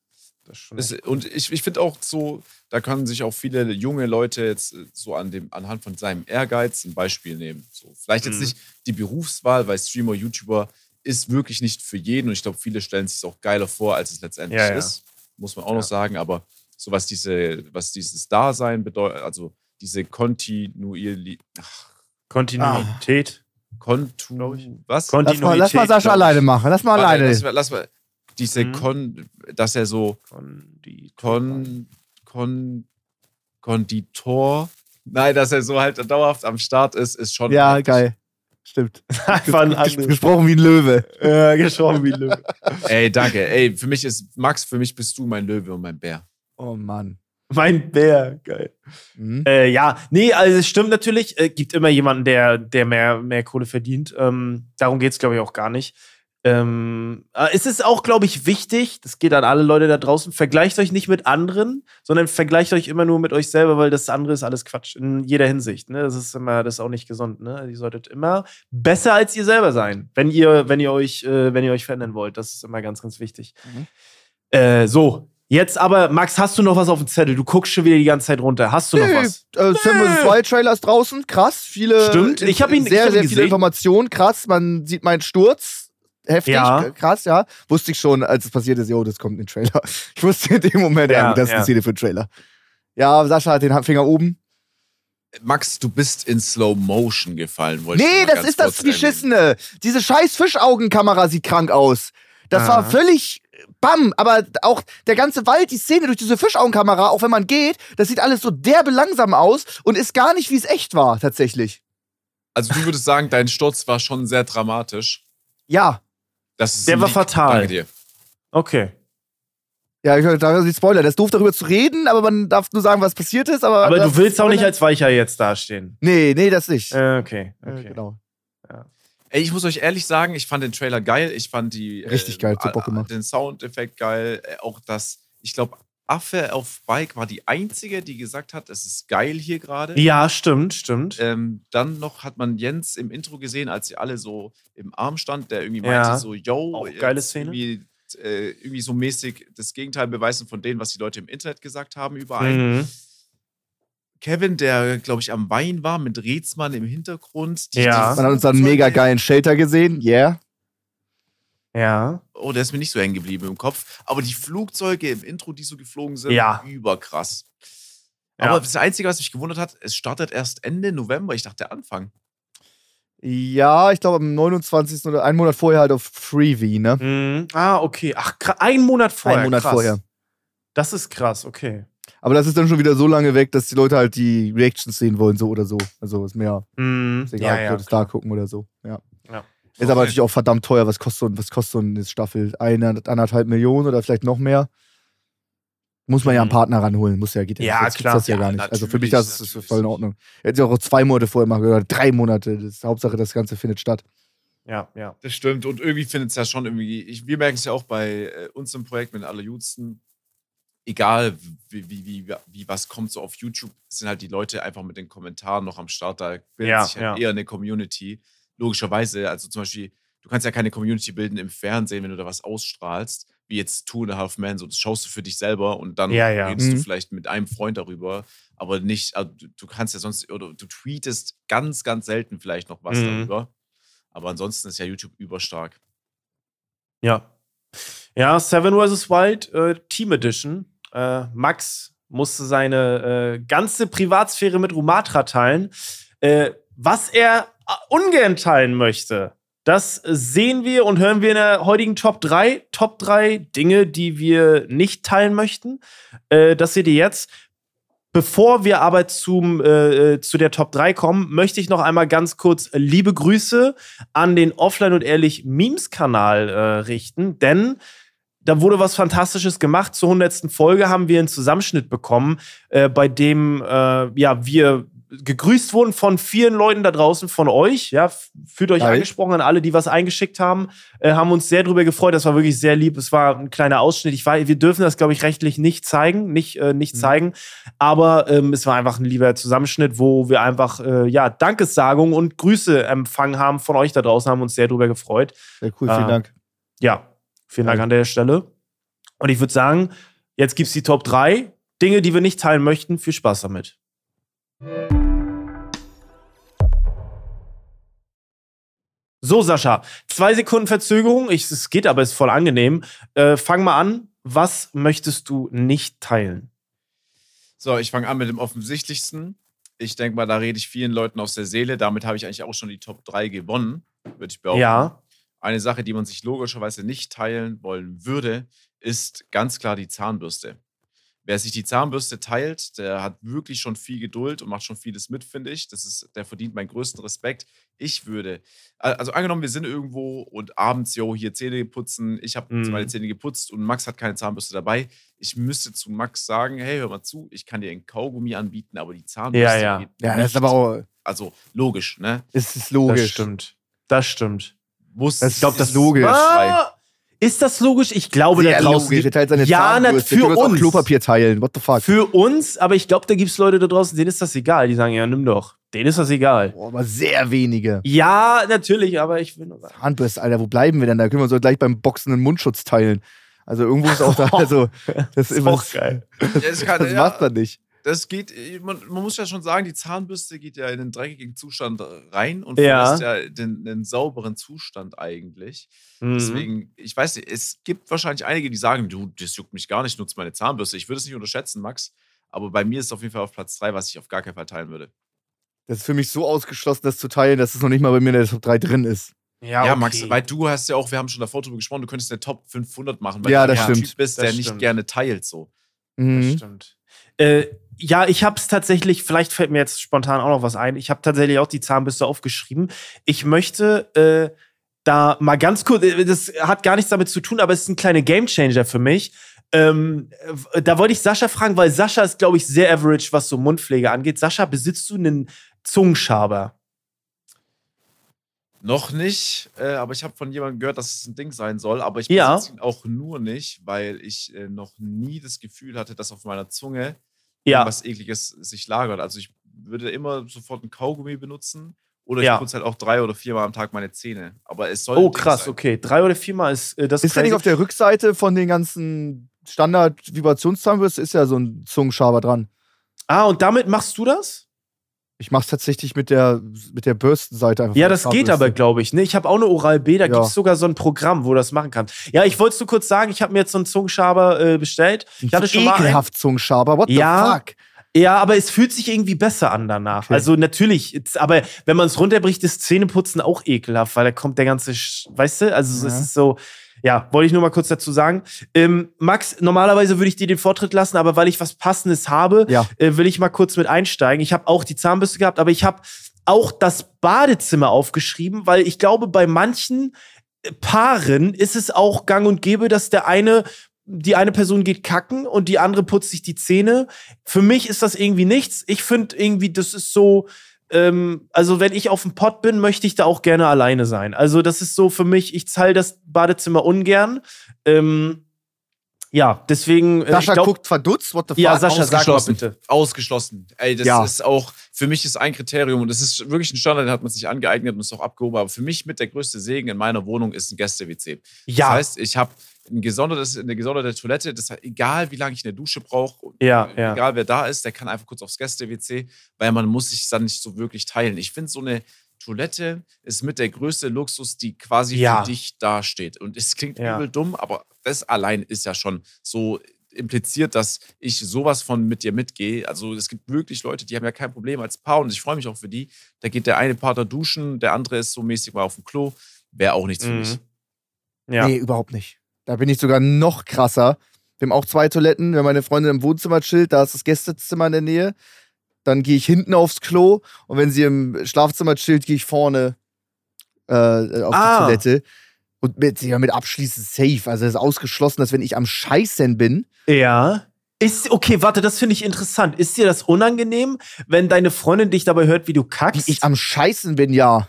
Das ist und ich, ich finde auch so, da können sich auch viele junge Leute jetzt äh, so an dem, anhand von seinem Ehrgeiz ein Beispiel nehmen. So, vielleicht jetzt Mhm. nicht die Berufswahl, weil Streamer, YouTuber ist wirklich nicht für jeden und ich glaube, viele stellen sich auch geiler vor, als es letztendlich Ja, ja. ist. Muss man auch Ja. noch sagen, aber so was diese, was dieses Dasein bedeutet, also diese Kontinuierli Kontinuität. Kontu, Glaub ich. was? Kon- Lass mal, lass mal Kontinuität, Sascha alleine machen. Lass mal Warte, alleine. Lass, mal- lass mal, diese Mhm. Kon, dass er so Kondi- Kon, Kon, Konditor. Nein, dass er so halt dauerhaft am Start ist, ist schon. ja, heftig. geil. Stimmt. [LAUGHS] Einfach ein Ges anderes. gesprochen wie ein Löwe. Ja, gesprochen wie Löwe. [LAUGHS] Ey, danke. Ey, für mich ist, Max, für mich bist du mein Löwe und mein Bär. Oh Mann. Mein Bär, geil. Mhm. Äh, ja, nee, also es stimmt natürlich. Äh, gibt immer jemanden, der, der mehr, mehr Kohle verdient. Ähm, darum geht es, glaube ich, auch gar nicht. Ähm, äh, es ist auch, glaube ich, wichtig, das geht an alle Leute da draußen, vergleicht euch nicht mit anderen, sondern vergleicht euch immer nur mit euch selber, weil das andere ist alles Quatsch. In jeder Hinsicht. Ne? Das ist immer, das ist auch nicht gesund. Ne? Ihr solltet immer besser als ihr selber sein, wenn ihr, wenn ihr euch, äh, wenn ihr euch verändern wollt. Das ist immer ganz, ganz wichtig. Mhm. Äh, so, jetzt aber, Max, hast du noch was auf dem Zettel? Du guckst schon wieder die ganze Zeit runter. Hast du noch was? äh, Sam vs. Wild Trailer ist draußen. Krass. Viele. Stimmt. Ich hab ihn- ich Sehr, hab ihn sehr gesehen. viele Informationen. Krass. Man sieht meinen Sturz. Heftig. Ja. Krass, ja. Wusste ich schon, als es passiert ist, jo, das kommt in den Trailer. [LAUGHS] Ich wusste in dem Moment, Ja, ja, das ist ja. eine Szene für den Trailer. Ja, Sascha hat den Finger oben. Max, du bist in Slow Motion gefallen, wollte ich Nee, das ist das kurz erwähnen. Diese scheiß Fischaugenkamera sieht krank aus. Das Ah. war völlig bam, aber auch der ganze Wald, die Szene durch diese Fischaugenkamera, auch wenn man geht, das sieht alles so derbe langsam aus und ist gar nicht, wie es echt war, tatsächlich. Also, du würdest sagen, dein Sturz war schon sehr dramatisch. Ja. Das ist Der war fatal. Danke dir. Okay. Ja, ich da die Spoiler. Das ist doof, darüber zu reden, aber man darf nur sagen, was passiert ist. Aber, Aber du willst auch nicht als Weicher jetzt dastehen. Nee, nee, das nicht. Äh, okay. Äh, okay. genau. Ey, ich muss euch ehrlich sagen, ich fand den Trailer geil. Ich fand die. Richtig geil, hat so Bock gemacht. Den Soundeffekt geil. Äh, Auch das, ich glaube, Affe auf Bike war die einzige, die gesagt hat, es ist geil hier gerade. Ja, stimmt, stimmt. Ähm, dann noch hat man Jens im Intro gesehen, als sie alle so im Arm stand, der irgendwie Ja. meinte so, yo, Auch geile Szene. Irgendwie, äh, irgendwie so mäßig das Gegenteil beweisen von dem, was die Leute im Internet gesagt haben über einen. Mhm. Kevin, der, glaube ich, am Wein war, mit Rezmann im Hintergrund. Ja. Man hat unseren mega geilen Shelter gesehen. Yeah. Ja. Oh, der ist mir nicht so hängen geblieben im Kopf. Aber die Flugzeuge im Intro, die so geflogen sind, Ja. überkrass. Ja. Aber das Einzige, was mich gewundert hat, es startet erst Ende November. Ich dachte Anfang. Ja, ich glaube am 29. oder einen Monat vorher halt auf Freevee, ne? Mhm. Ah, okay. Ach, kra- ein Monat vorher. Einen Monat krass. vorher. Das ist krass, okay. Aber das ist dann schon wieder so lange weg, dass die Leute halt die Reactions sehen wollen, so oder so. Also ist mir Mhm. ist egal, Ja, ja, Leute es da gucken oder so. Ja. Ja. Ist aber Okay. natürlich auch verdammt teuer. Was kostet so, was kostet so eine Staffel? Eine, anderthalb Millionen oder vielleicht noch mehr? Muss man ja einen Mhm. Partner ranholen. Muss ja, geht ja, Ja, gibt's klar. Das ja, Ja, gar nicht. Also für mich das ist natürlich. voll in Ordnung. Hätte ich auch zwei Monate vorher machen können oder drei Monate. Das ist Hauptsache, das Ganze findet statt. Ja, ja. Das stimmt. Und irgendwie findet es ja schon irgendwie. Ich, wir merken es ja auch bei äh, uns im Projekt mit den Allerjudsten. Egal, wie, wie, wie, wie was kommt so auf YouTube, sind halt die Leute einfach mit den Kommentaren noch am Start. Da bildet Ja, sich halt ja. eher eine Community. Logischerweise, also zum Beispiel, du kannst ja keine Community bilden im Fernsehen, wenn du da was ausstrahlst, wie jetzt Two and a Half Men. So, das schaust du für dich selber und dann Ja, ja. redest du Mhm. vielleicht mit einem Freund darüber, aber nicht, also du, du kannst ja sonst, oder du tweetest ganz, ganz selten vielleicht noch was Mhm. darüber. Aber ansonsten ist ja YouTube überstark. Ja. Ja, Seven vs. Wild äh, Team Edition. Äh, Max musste seine äh, ganze Privatsphäre mit Rumatra teilen. Äh, was er ungern teilen möchte, das sehen wir und hören wir in der heutigen Top 3. Top 3 Dinge, die wir nicht teilen möchten. Äh, das seht ihr jetzt. Bevor wir aber zum, äh, äh, zu der Top 3 kommen, möchte ich noch einmal ganz kurz äh, liebe Grüße an den Offline und Ehrlich Memes-Kanal äh, richten, denn da wurde was Fantastisches gemacht. Zur 100. Folge haben wir einen Zusammenschnitt bekommen, äh, bei dem äh, ja, wir gegrüßt wurden von vielen Leuten da draußen, von euch. Ja, fühlt euch Geil. angesprochen an alle, die was eingeschickt haben. Äh, haben uns sehr drüber gefreut. Das war wirklich sehr lieb. Es war ein kleiner Ausschnitt. Ich weiß, wir dürfen das, glaube ich, rechtlich nicht zeigen, nicht, äh, nicht Mhm. zeigen. Aber ähm, es war einfach ein lieber Zusammenschnitt, wo wir einfach äh, ja Dankessagungen und Grüße empfangen haben von euch da draußen. Haben uns sehr drüber gefreut. Sehr cool, vielen Ah. Dank. Ja, vielen Dank an der Stelle. Und ich würde sagen, jetzt gibt es die Top 3 Dinge, die wir nicht teilen möchten. Viel Spaß damit. So, Sascha, zwei Sekunden Verzögerung. Ich, es geht aber, ist voll angenehm. Äh, fang mal an. Was möchtest du nicht teilen? So, ich fange an mit dem offensichtlichsten. Ich denke mal, da rede ich vielen Leuten aus der Seele. Damit habe ich eigentlich auch schon die Top 3 gewonnen, würde ich behaupten. Ja. Eine Sache, die man sich logischerweise nicht teilen wollen würde, ist ganz klar die Zahnbürste. Wer sich die Zahnbürste teilt, der hat wirklich schon viel Geduld und macht schon vieles mit, finde ich. Das ist, der verdient meinen größten Respekt. Ich würde, also angenommen, wir sind irgendwo und abends, yo, hier Zähne putzen, ich habe Mhm. meine Zähne geputzt und Max hat keine Zahnbürste dabei. Ich müsste zu Max sagen, hey, hör mal zu, ich kann dir ein Kaugummi anbieten, aber die Zahnbürste Ja, ja. geht Ja, nicht. das ist aber auch, Also logisch, ne? es ist Das logisch. stimmt. Das stimmt. Muss, Das- ich glaub, das ist logisch. Ah, ist das logisch? Ich glaube, da Sehr draußen. logisch. Er teilt seine ja, na, Zahnbürste. für uns. Klopapier teilen. What the fuck? Für uns, aber ich glaube, da gibt es Leute da draußen, denen ist das egal. Die sagen, ja, nimm doch. Denen ist das egal. Boah, aber sehr wenige. Ja, natürlich, aber ich will nur sagen. Zahnbürste, Alter, wo bleiben wir denn da? Können wir uns doch gleich beim Boxen einen Mundschutz teilen. Also irgendwo ist auch da, [LAUGHS] also, das ist immer, auch geil. [LAUGHS] Das, das ja, macht man nicht. Das geht, man, man muss ja schon sagen, die Zahnbürste geht ja in den dreckigen Zustand rein und Ja. verlässt ja den, den sauberen Zustand eigentlich. Mhm. Deswegen, ich weiß nicht, es gibt wahrscheinlich einige, die sagen, du, das juckt mich gar nicht, nutze meine Zahnbürste. Ich würde es nicht unterschätzen, Max. Aber bei mir ist es auf jeden Fall auf Platz 3, was ich auf gar keinen Fall teilen würde. Das ist für mich so ausgeschlossen, das zu teilen, dass es noch nicht mal bei mir in der Top 3 drin ist. Ja, Ja, okay. Max, weil du hast ja auch, wir haben schon davor drüber gesprochen, du könntest eine Top 500 machen, weil Ja, du das ein stimmt. Typ bist, Das der nicht stimmt. gerne teilt so. Das Mhm. stimmt. Äh, ja, ich habe es tatsächlich, vielleicht fällt mir jetzt spontan auch noch was ein. Ich habe tatsächlich auch die Zahnbürste aufgeschrieben. Ich möchte äh, da mal ganz kurz, äh, das hat gar nichts damit zu tun, aber es ist ein kleiner Gamechanger für mich. Ähm, äh, da wollte ich Sascha fragen, weil Sascha ist, glaube ich, sehr average, was so Mundpflege angeht. Sascha, besitzt du einen Zungenschaber? Noch nicht, äh, aber ich habe von jemandem gehört, dass es ein Ding sein soll. Aber ich Ja. besitze ihn auch nur nicht, weil ich äh, noch nie das Gefühl hatte, dass auf meiner Zunge Ja. was Ekliges sich lagert. Also ich würde immer sofort ein Kaugummi benutzen oder Ja. ich putze halt auch drei oder viermal am Tag meine Zähne. Aber es soll. Oh, krass, sein. okay. Drei oder viermal ist äh, das Ist ja nicht auf der Rückseite von den ganzen Standard-Vibrationszahnbürsten ist ja so ein Zungenschaber dran. Ah, und damit machst du das? Ich mach's tatsächlich mit der, mit der Bürstenseite einfach. Ja, das geht aber, glaube ich. Ne? Ich habe auch eine Oral-B, da Ja. gibt es sogar so ein Programm, wo du das machen kannst. Ja, ich wollte es nur kurz sagen, ich habe mir jetzt so einen Zungenschaber äh, bestellt. Ich hatte schon mal einen. Ekelhaft Zungenschaber. What Ja. the fuck? Ja, aber es fühlt sich irgendwie besser an danach. Okay. Also natürlich, aber wenn man es runterbricht, ist Zähneputzen auch ekelhaft, weil da kommt der ganze, Sch weißt du, also es Ja. ist so, ja, wollte ich nur mal kurz dazu sagen. Ähm, Max, normalerweise würde ich dir den Vortritt lassen, aber weil ich was Passendes habe, Ja. äh, will ich mal kurz mit einsteigen. Ich habe auch die Zahnbürste gehabt, aber ich habe auch das Badezimmer aufgeschrieben, weil ich glaube, bei manchen äh, Paaren ist es auch gang und gäbe, dass der eine die eine Person geht kacken und die andere putzt sich die Zähne. Für mich ist das irgendwie nichts. Ich finde irgendwie, das ist so, ähm, also wenn ich auf dem Pott bin, möchte ich da auch gerne alleine sein. Also das ist so für mich, ich zahle das Badezimmer ungern. Ähm, ja, deswegen. äh, Sascha glaub, guckt verdutzt. What the fuck? Ja, Sascha, sag mal ausgeschlossen. bitte. Ausgeschlossen. Ey, das Ja. ist auch, für mich ist ein Kriterium und das ist wirklich ein Standard, den hat man sich angeeignet und ist auch abgehoben. Aber für mich mit der größte Segen in meiner Wohnung ist ein Gäste-WC. Ja, Das heißt, ich habe ein gesondertes, eine gesonderte Toilette. Das heißt, egal wie lange ich eine Dusche brauche, Ja, ja. egal wer da ist, der kann einfach kurz aufs Gäste-WC, weil man muss sich dann nicht so wirklich teilen. Ich finde, so eine Toilette ist mit der größte Luxus, die quasi Ja. für dich dasteht. Und es klingt Ja. übel dumm, aber das allein ist ja schon so impliziert, dass ich sowas von mit dir mitgehe. Also es gibt wirklich Leute, die haben ja kein Problem als Paar und ich freue mich auch für die. Da geht der eine da duschen, der andere ist so mäßig mal auf dem Klo. Wäre auch nichts für Mhm. mich. Ja. Nee, überhaupt nicht. Da bin ich sogar noch krasser. Wir haben auch zwei Toiletten. Wenn meine Freundin im Wohnzimmer chillt, da ist das Gästezimmer in der Nähe. Dann gehe ich hinten aufs Klo und wenn sie im Schlafzimmer chillt, gehe ich vorne äh, auf Ah. die Toilette. Und mit, ja, mit abschließend safe. Also es ist ausgeschlossen, dass wenn ich am Scheißen bin, Ja. Ist, okay, warte, das finde ich interessant. Ist dir das unangenehm, wenn deine Freundin dich dabei hört, wie du wie kackst? ich am Scheißen bin, ja.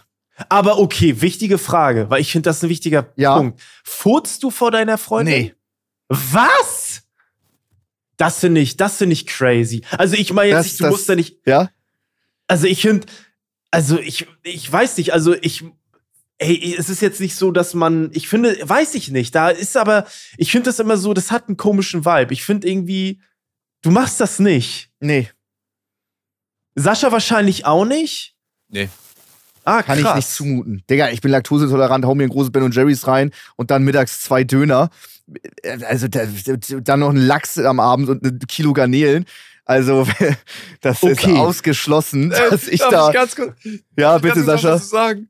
Aber okay, wichtige Frage, weil ich finde das ein wichtiger Ja. Punkt. Furzt du vor deiner Freundin? Nee. Was? Das finde ich, das finde ich crazy. Also ich meine jetzt, Das- du das- musst ja nicht, Ja? also ich finde, also ich, ich weiß nicht, also ich, ey, es ist jetzt nicht so, dass man, ich finde, weiß ich nicht, da ist aber, ich finde das immer so, das hat einen komischen Vibe. Ich finde irgendwie, du machst das nicht. Nee, Sascha wahrscheinlich auch nicht. Nee. Ah, kann krass. ich nicht zumuten. Digga, ich bin laktoseintolerant, hau mir ein großes Ben und Jerry's rein und dann mittags zwei Döner. Also da, dann noch ein Lachs am Abend und ein Kilo Garnelen. Also, [LAUGHS] das ist Okay. ausgeschlossen, dass ich Darf da. ich ganz kurz, Ja, Ich bitte, noch Sascha. was sagen.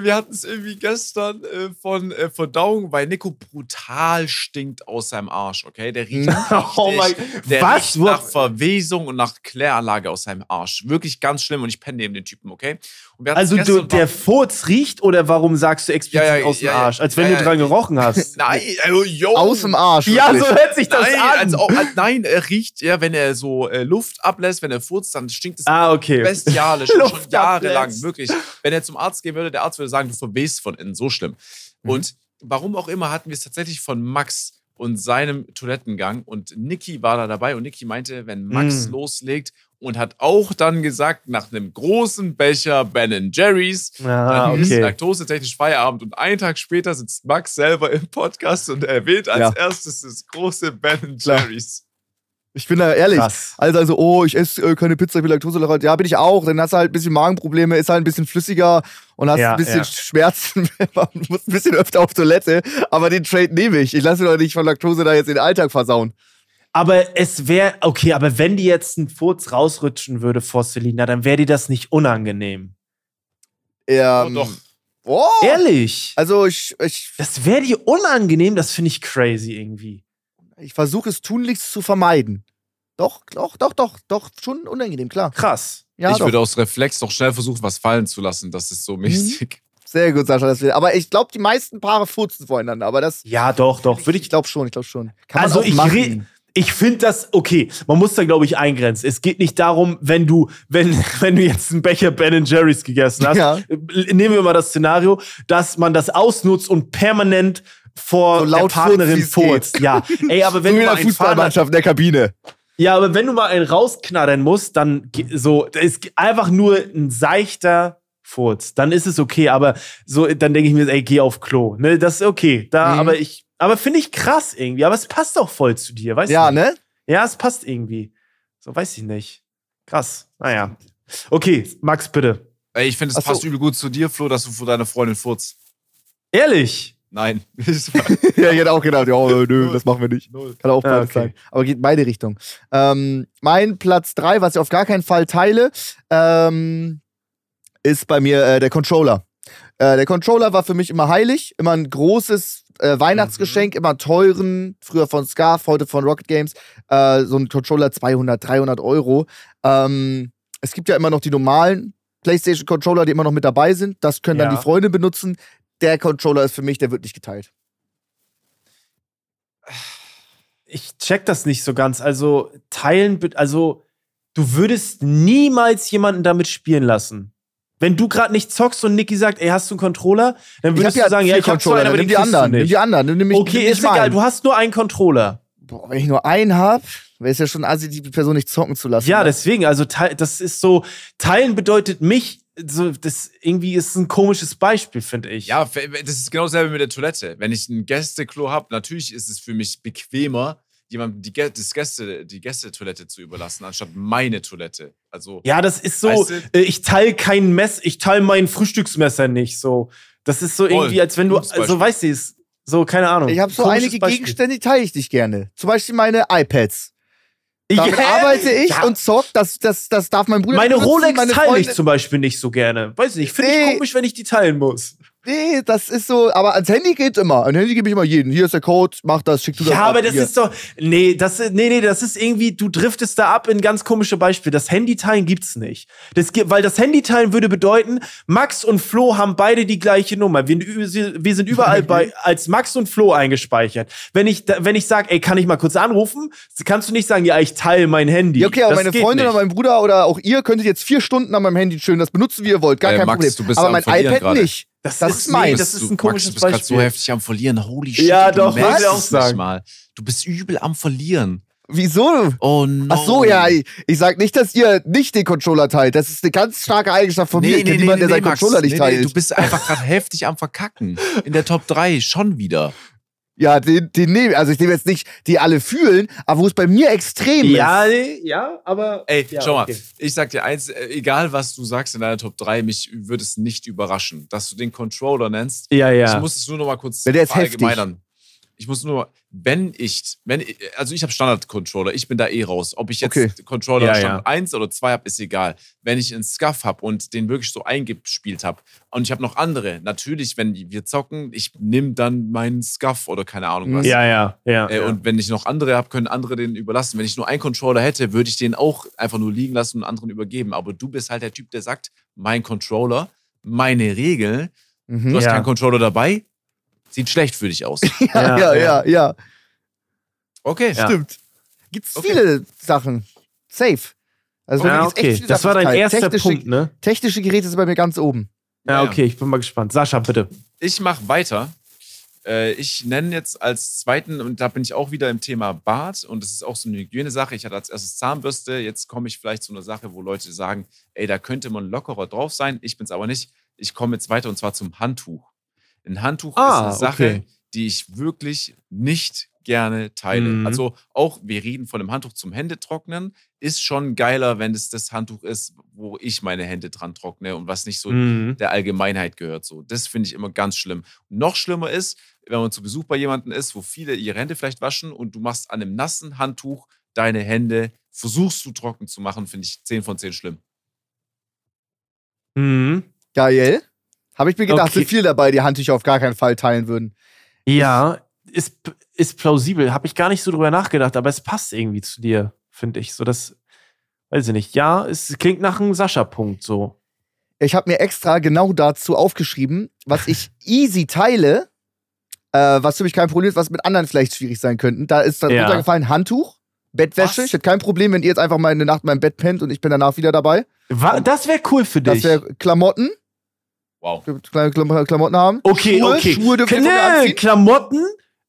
Wir hatten es irgendwie gestern äh, von äh, Verdauung, weil Nico brutal stinkt aus seinem Arsch, okay? Der riecht [LAUGHS] Oh mein- der was? riecht nach Verwesung und nach Kläranlage aus seinem Arsch. Wirklich ganz schlimm und ich penne neben den Typen, okay? Und wir hatten's Also du, der Furz riecht oder warum sagst du explizit Ja, ja, aus dem ja. Arsch? Als wenn Ja, du ja. dran gerochen hast. [LAUGHS] Nein, äh, yo. Aus dem Arsch. ja, so wirklich. hört sich das Nein, an. also, äh, nein, er riecht, ja, wenn er so äh, Luft ablässt, wenn er furzt, dann stinkt es ah, okay. bestialisch [LAUGHS] und schon jahrelang, ablässt. wirklich. Wenn er zum Arzt gehen würde, der Arzt würde sagen, du verwehst von innen, so schlimm. Mhm. Und warum auch immer hatten wir es tatsächlich von Max und seinem Toilettengang und Niki war da dabei und Niki meinte, wenn Max Mm. loslegt und hat auch dann gesagt, nach einem großen Becher Ben Jerry's, Ah, dann ist okay. laktosetechnisch Feierabend und einen Tag später sitzt Max selber im Podcast und erwähnt als Ja. erstes das große Ben. Jerry's. Ich bin da ehrlich. Krass. Also, also, oh, ich esse äh, keine Pizza, ich bin laktoseintolerant. Ja, bin ich auch. Dann hast du halt ein bisschen Magenprobleme, ist halt ein bisschen flüssiger und hast Ja, ein bisschen ja. Schmerzen. [LAUGHS] Man muss ein bisschen öfter auf Toilette. Aber den Trade nehme ich. Ich lasse mir doch nicht von Laktose da jetzt den Alltag versauen. Aber es wäre, okay, aber wenn die jetzt einen Furz rausrutschen würde vor Selina, dann wäre dir das nicht unangenehm. Ähm, Oh, doch. Oh, Ehrlich? Also, ich, ich, Das wäre dir unangenehm, das finde ich crazy irgendwie. ich versuche es tunlichst zu vermeiden. Doch, doch, doch, doch, doch, schon unangenehm, klar. Krass. Ja, ich doch. würde aus Reflex doch schnell versuchen, was fallen zu lassen. Das ist so mäßig. Sehr gut, Sascha. Das will. Aber ich glaube, die meisten Paare furzen voreinander. Aber das. Ja, doch, doch. Würde ich ich. glaube schon, ich glaube schon. Kann Also man auch ich machen. Ich finde das, okay, man muss da, glaube ich, eingrenzen. Es geht nicht darum, wenn du, wenn, [LAUGHS] wenn du jetzt einen Becher Ben Jerry's gegessen hast, Ja. äh, nehmen wir mal das Szenario, dass man das ausnutzt und permanent vor So der laut Partnerin furzt. Ja, ey, aber So wenn wie du in mal der einen Fahrrad, Fußballmannschaft in der Kabine. ja, aber wenn du mal einen rausknattern musst, dann so, ist einfach nur ein seichter Furz. Dann ist es okay, aber so, dann denke ich mir, ey, geh auf Klo. Ne, das ist okay. Da, Mhm. aber ich, aber finde ich krass irgendwie. Aber es passt auch voll zu dir, weißt Ja, du? ne? Ja, es passt irgendwie. So weiß ich nicht. Krass. Naja. Okay, Max, bitte. Ey, ich finde, es Ach so. passt übel gut zu dir, Flo, dass du vor deiner Freundin furzt. Ehrlich? Nein. [LAUGHS] ja, ich hätte auch gedacht, ja, nö, das machen wir nicht. Kann auch Ah, beides okay. sein. Aber geht in beide Richtungen. Ähm, mein Platz 3, was ich auf gar keinen Fall teile, ähm, ist bei mir äh, der Controller. Äh, der Controller war für mich immer heilig, immer ein großes äh, Weihnachtsgeschenk, immer teuren, früher von Scarf, heute von Rocket Games. Äh, so ein Controller 200, 300 Euro. Ähm, es gibt ja immer noch die normalen PlayStation-Controller, die immer noch mit dabei sind. Das können dann Ja. die Freunde benutzen. Der Controller ist für mich, der wird nicht geteilt. Ich check das nicht so ganz. Also, teilen, also, du würdest niemals jemanden damit spielen lassen. Wenn du gerade nicht zockst und Niki sagt, ey, hast du einen Controller? Dann Ich würdest du sagen, ja, ich hab Controller, zwei, aber nimm den die anderen, du nimm nicht. die anderen, nimm mich, Okay, nimm ist egal, du hast nur einen Controller. Boah, wenn ich nur einen hab, wäre es ja schon assi, die Person nicht zocken zu lassen. Ja, deswegen, also das ist so, teilen bedeutet mich, so, das irgendwie ist ein komisches Beispiel, finde ich. Ja, das ist genau dasselbe mit der Toilette. Wenn ich ein Gästeklo habe, natürlich ist es für mich bequemer, jemandem die, Gä- das Gäste, die Gästetoilette zu überlassen, anstatt meine Toilette. Also, Ja, das ist so, Weißt du? äh, ich teile kein Mess, ich teile mein Frühstücksmesser nicht, so. Das ist so irgendwie, als wenn du, so weißt du es, so, keine Ahnung. Ich habe so Komisches einige Beispiel. Gegenstände, die teile ich nicht gerne. Zum Beispiel meine iPads. Damit Ja, arbeite ich ja. und zock. Das, das, das darf mein Bruder Meine benutzen, Rolex meine teile ich zum Beispiel nicht so gerne. Weiß nicht, finde Nee. ich komisch, wenn ich die teilen muss. Nee, das ist so, aber ans Handy geht immer. An Handy gebe ich immer jeden. Hier ist der Code, mach das, schick du das. Ja, ab, aber das hier. ist doch. Nee, das ist, nee, nee, das ist irgendwie, du driftest da ab in ganz komische Beispiele. Das Handyteilen gibt's nicht. Das, weil das Handyteilen würde bedeuten, Max und Flo haben beide die gleiche Nummer. Wir, wir sind überall bei, [LAUGHS] als Max und Flo eingespeichert. Wenn ich, wenn ich sage, ey, kann ich mal kurz anrufen, kannst du nicht sagen, ja, ich teile mein Handy. Ja, okay, aber Das meine Freundin nicht. oder mein Bruder oder auch ihr könntet jetzt vier Stunden an meinem Handy chillen, das benutzen, wie ihr wollt, gar Äh, kein Max, Problem. du bist aber mein iPad gerade. nicht. Das, das ist, ist nee, meins. das ist du, ein komisches Max, du bist gerade so heftig am Verlieren. Holy shit. Ja, du doch, merkst will ich auch es sagen. Nicht mal. Du bist übel am Verlieren. Wieso? Oh no. Ach so, ja, ich, ich sag nicht, dass ihr nicht den Controller teilt. Das ist eine ganz starke Eigenschaft von mir. Ich bin niemand, der seinen Max. Controller nicht Nee, teilt. Nee, du bist einfach gerade [LAUGHS] heftig am Verkacken. In der Top 3 schon wieder. Ja, den, den nehme Also ich nehme jetzt nicht, die alle fühlen, aber wo es bei mir extrem Ja, ist. nee, ja, aber. Ey, ja, schau mal, okay. ich sag dir eins, äh, egal was du sagst in deiner Top 3, mich würde es nicht überraschen, dass du den Controller nennst. Ja, ja. Ich muss es nur noch mal kurz Ja, der ist heftig. Ich muss nur, wenn ich, wenn ich, also ich habe Standard-Controller, ich bin da eh raus. Ob ich jetzt Okay. Controller Ja, Stand ja. 1 oder 2 habe, ist egal. Wenn ich einen Scuff habe und den wirklich so eingespielt habe und ich habe noch andere, natürlich, wenn wir zocken, ich nehme dann meinen Scuff oder keine Ahnung was. ja, ja, ja. Äh, ja. Und wenn ich noch andere habe, können andere den überlassen. Wenn ich nur einen Controller hätte, würde ich den auch einfach nur liegen lassen und anderen übergeben. Aber du bist halt der Typ, der sagt, mein Controller, meine Regel, du Mhm. hast Ja. keinen Controller dabei, sieht schlecht für dich aus. [LAUGHS] Ja, ja, ja, ja. Okay. Ja. Stimmt. Gibt's Okay. viele Sachen. Safe. Also ja, okay. Das Sachen, war dein erster technische, Punkt, ne? Technische Geräte sind bei mir ganz oben. Ja, Ja. okay, ich bin mal gespannt. Sascha, bitte. Ich mache weiter. Äh, Ich nenne jetzt als zweiten, und da bin ich auch wieder im Thema Bart, und das ist auch so eine Hygienesache. Ich hatte als erstes Zahnbürste, jetzt komme ich vielleicht zu einer Sache, wo Leute sagen, ey, da könnte man lockerer drauf sein. Ich bin es aber nicht. Ich komme jetzt weiter und zwar zum Handtuch. Ein Handtuch Ah, ist eine Sache, okay. die ich wirklich nicht gerne teile. Mhm. Also auch, wir reden von einem Handtuch zum Händetrocknen, ist schon geiler, wenn es das Handtuch ist, wo ich meine Hände dran trockne und was nicht so Mhm. der Allgemeinheit gehört. So, das finde ich immer ganz schlimm. Noch schlimmer ist, wenn man zu Besuch bei jemandem ist, wo viele ihre Hände vielleicht waschen und du machst an einem nassen Handtuch deine Hände, versuchst du trocken zu machen, finde ich 10 von 10 schlimm. Mhm. Geil. Habe ich mir gedacht, Okay. sind viele dabei, die Handtücher auf gar keinen Fall teilen würden. Ja, ist, ist plausibel. Habe ich gar nicht so drüber nachgedacht, aber es passt irgendwie zu dir, finde ich. So das, weiß ich nicht. Ja, es klingt nach einem Sascha-Punkt so. Ich habe mir extra genau dazu aufgeschrieben, was ich [LAUGHS] easy teile, äh, was für mich kein Problem ist, was mit anderen vielleicht schwierig sein könnten. Da ist dann Ja. runtergefallen Handtuch, Bettwäsche. Was? Ich hätte kein Problem, wenn ihr jetzt einfach mal eine Nacht in meinem Bett pennt und ich bin danach wieder dabei. Wa das wäre cool für Das dich. wäre Klamotten, Wow. kleine Klam Klamotten haben. Okay, Schuhe, okay. Schuhe Nee. Klamotten,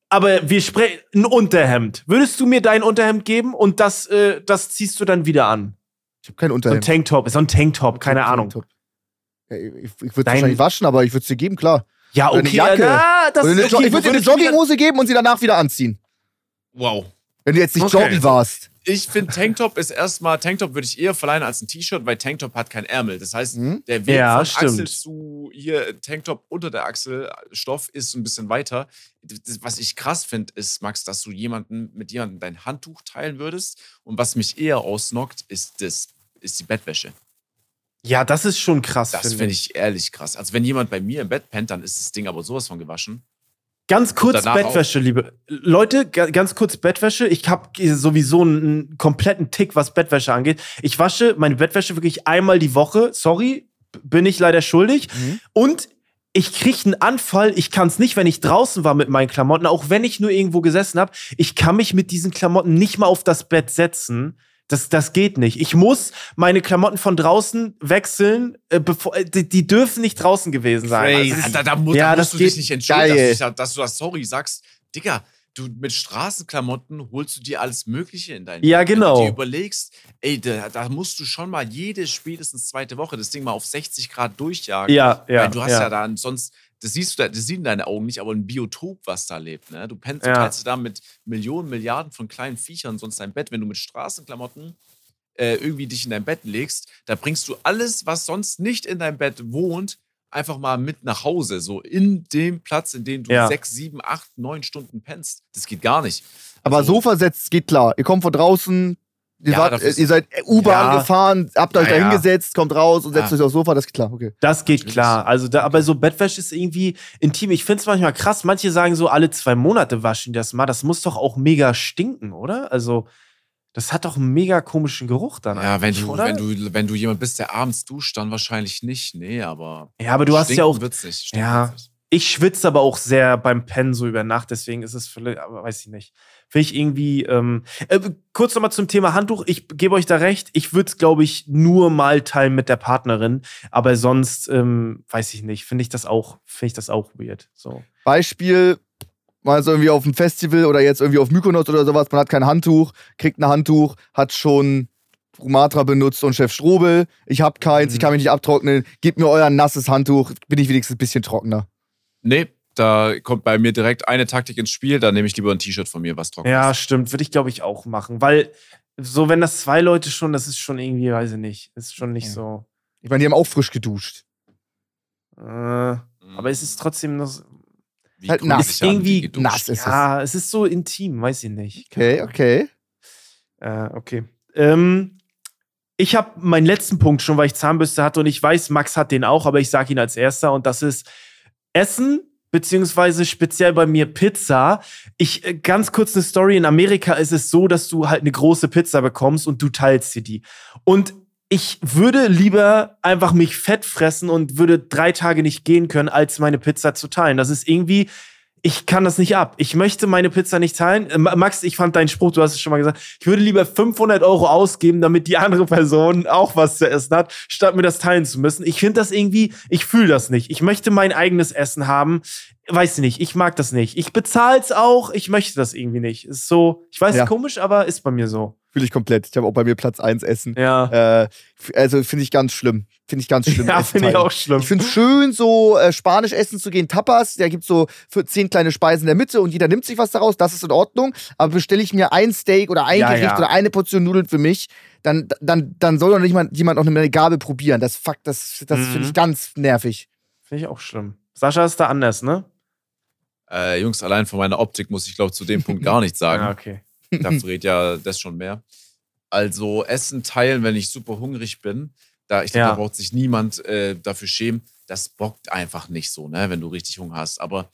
aber wir sprechen ein Unterhemd. Würdest du mir dein Unterhemd geben und das, äh, das ziehst du dann wieder an? Ich habe kein So ein Unterhemd. Tanktop, so ein Tanktop, keine Ahnung. Tanktop. Ja, ich ich würde es wahrscheinlich waschen, aber ich würde es dir geben, klar. Ja, Oder eine okay. Jacke. Na, das eine okay. ich würde dir eine Jogginghose geben und sie danach wieder anziehen. Wow. Wenn du jetzt nicht Okay. joggen warst. Ich finde Tanktop ist erstmal, Tanktop würde ich eher verleihen als ein T-Shirt, weil Tanktop hat kein Ärmel. Das heißt, Mhm. der Weg Ja, von stimmt. Achsel zu hier Tanktop unter der Achsel Stoff ist ein bisschen weiter. Das, was ich krass finde, ist, Max, dass du jemanden mit jemandem dein Handtuch teilen würdest. Und was mich eher ausnockt, ist das, ist die Bettwäsche. Ja, das ist schon krass. Das finde finde ich ehrlich krass. Also wenn jemand bei mir im Bett pennt, dann ist das Ding aber sowas von gewaschen. Ganz kurz Bettwäsche, liebe Leute, ga- ganz kurz Bettwäsche. Ich habe sowieso einen, kompletten Tick, was Bettwäsche angeht. Ich wasche meine Bettwäsche wirklich einmal die Woche. Sorry, bin ich leider schuldig. Mhm. Und ich kriege einen Anfall. Ich kann es nicht, wenn ich draußen war mit meinen Klamotten, auch wenn ich nur irgendwo gesessen habe. Ich kann mich mit diesen Klamotten nicht mal auf das Bett setzen. Das, das geht nicht. Ich muss meine Klamotten von draußen wechseln, äh, bevor, äh, die, die dürfen nicht draußen gewesen sein. Also, da, da, mu- Ja, da das musst du dich nicht entschuldigen, dass, ich, dass du das sorry sagst. Digga, du mit Straßenklamotten holst du dir alles Mögliche in dein Ja, Wenn genau. du dir überlegst, ey, da, da musst du schon mal jede spätestens zweite Woche das Ding mal auf 60 Grad durchjagen. ja, ja. Weil du hast ja. ja, dann sonst, das siehst du, da- das sehen deine Augen nicht, aber ein Biotop, was da lebt. Ne? Du pennst, Ja. du teilst da mit Millionen, Milliarden von kleinen Viechern sonst dein Bett. Wenn du mit Straßenklamotten äh, irgendwie dich in dein Bett legst, da bringst du alles, was sonst nicht in deinem Bett wohnt, einfach mal mit nach Hause. So in dem Platz, in dem du Ja. sechs, sieben, acht, neun Stunden pennst. Das geht gar nicht. Aber Also- Sofa setzt geht klar. Ihr kommt von draußen, ihr, Ja, wart, ist- ihr seid U-Bahn Ja. gefahren, habt euch Ja, da ja. hingesetzt, kommt raus und setzt Ja. euch aufs Sofa, das geht klar, okay. Das geht klar. Also da, aber so Bettwäsche ist irgendwie intim. Ich finde es manchmal krass. Manche sagen so, alle zwei Monate waschen die das mal. Das muss doch auch mega stinken, oder? Also, das hat doch einen mega komischen Geruch dann. Ja, wenn du, oder? wenn, du, wenn du jemand bist, der abends duscht, dann wahrscheinlich nicht. Nee, aber. Ja, aber du hast ja auch. Stinken Ja. nicht. Ich schwitze aber auch sehr beim Pennen so über Nacht, deswegen ist es vielleicht, aber weiß ich nicht. Finde ich irgendwie. Ähm, äh, kurz nochmal zum Thema Handtuch. Ich gebe euch da recht. Ich würde es, glaube ich, nur mal teilen mit der Partnerin. Aber sonst, ähm, weiß ich nicht. Finde ich das auch, finde ich das auch weird. So. Beispiel, mal so irgendwie auf dem Festival oder jetzt irgendwie auf Mykonos oder sowas, man hat kein Handtuch, kriegt ein Handtuch, hat schon Rumatra benutzt und Chef Strobel, ich hab keins, Mhm. ich kann mich nicht abtrocknen, gebt mir euer nasses Handtuch, bin ich wenigstens ein bisschen trockener. Nee, da kommt bei mir direkt eine Taktik ins Spiel. Da nehme ich lieber ein T-Shirt von mir, was trocken Ja, ist. stimmt. Würde ich, glaube ich, auch machen. Weil, so, wenn das zwei Leute schon, das ist schon irgendwie, weiß ich nicht. Ist schon nicht Ja. so. Ich meine, die haben auch frisch geduscht. Äh, aber es ist trotzdem noch. Wie halt nass. Irgendwie nass ist Ja, es ist so intim, weiß ich nicht. Okay, okay. Äh, okay. Ähm, ich habe meinen letzten Punkt schon, weil ich Zahnbürste hatte und ich weiß, Max hat den auch, aber ich sage ihn als erster und das ist Essen beziehungsweise speziell bei mir Pizza. Ich äh, ganz kurz eine Story. In Amerika ist es so, dass du halt eine große Pizza bekommst und du teilst dir die. Und ich würde lieber einfach mich fett fressen und würde drei Tage nicht gehen können, als meine Pizza zu teilen. Das ist irgendwie, ich kann das nicht ab. Ich möchte meine Pizza nicht teilen. Äh, Ma- Max, ich fand deinen Spruch, du hast es schon mal gesagt. Ich würde lieber 500 Euro ausgeben, damit die andere Person auch was zu essen hat, statt mir das teilen zu müssen. Ich finde das irgendwie, ich fühle das nicht. Ich möchte mein eigenes Essen haben. Weiß nicht, ich mag das nicht. Ich bezahle es auch, ich möchte das irgendwie nicht. Ist so, ich weiß, Ja. komisch, aber ist bei mir so. Fühle ich komplett. Ich habe auch bei mir Platz 1 Essen. Ja, Äh, also finde ich ganz schlimm. Finde ich ganz schlimm. ja finde ich auch schlimm. Ich finde es schön, so äh, spanisch essen zu gehen, Tapas. Da gibt es so für zehn kleine Speisen in der Mitte und jeder nimmt sich was daraus. Das ist in Ordnung. Aber bestelle ich mir ein Steak oder ein Ja, Gericht ja. oder eine Portion Nudeln für mich, dann, dann, dann soll doch nicht mal jemand noch eine Gabel probieren. Das fuck, das, das Mhm. finde ich ganz nervig. Finde ich auch schlimm. Sascha ist da anders, ne? Äh, Jungs, allein von meiner Optik muss ich, glaube zu dem Punkt [LAUGHS] gar nichts sagen. Ja, okay. Da [LAUGHS] verrät ja das schon mehr. Also Essen teilen, wenn ich super hungrig bin, da ich glaube, Ja. da braucht sich niemand äh, dafür schämen. Das bockt einfach nicht so, ne, wenn du richtig Hunger hast. Aber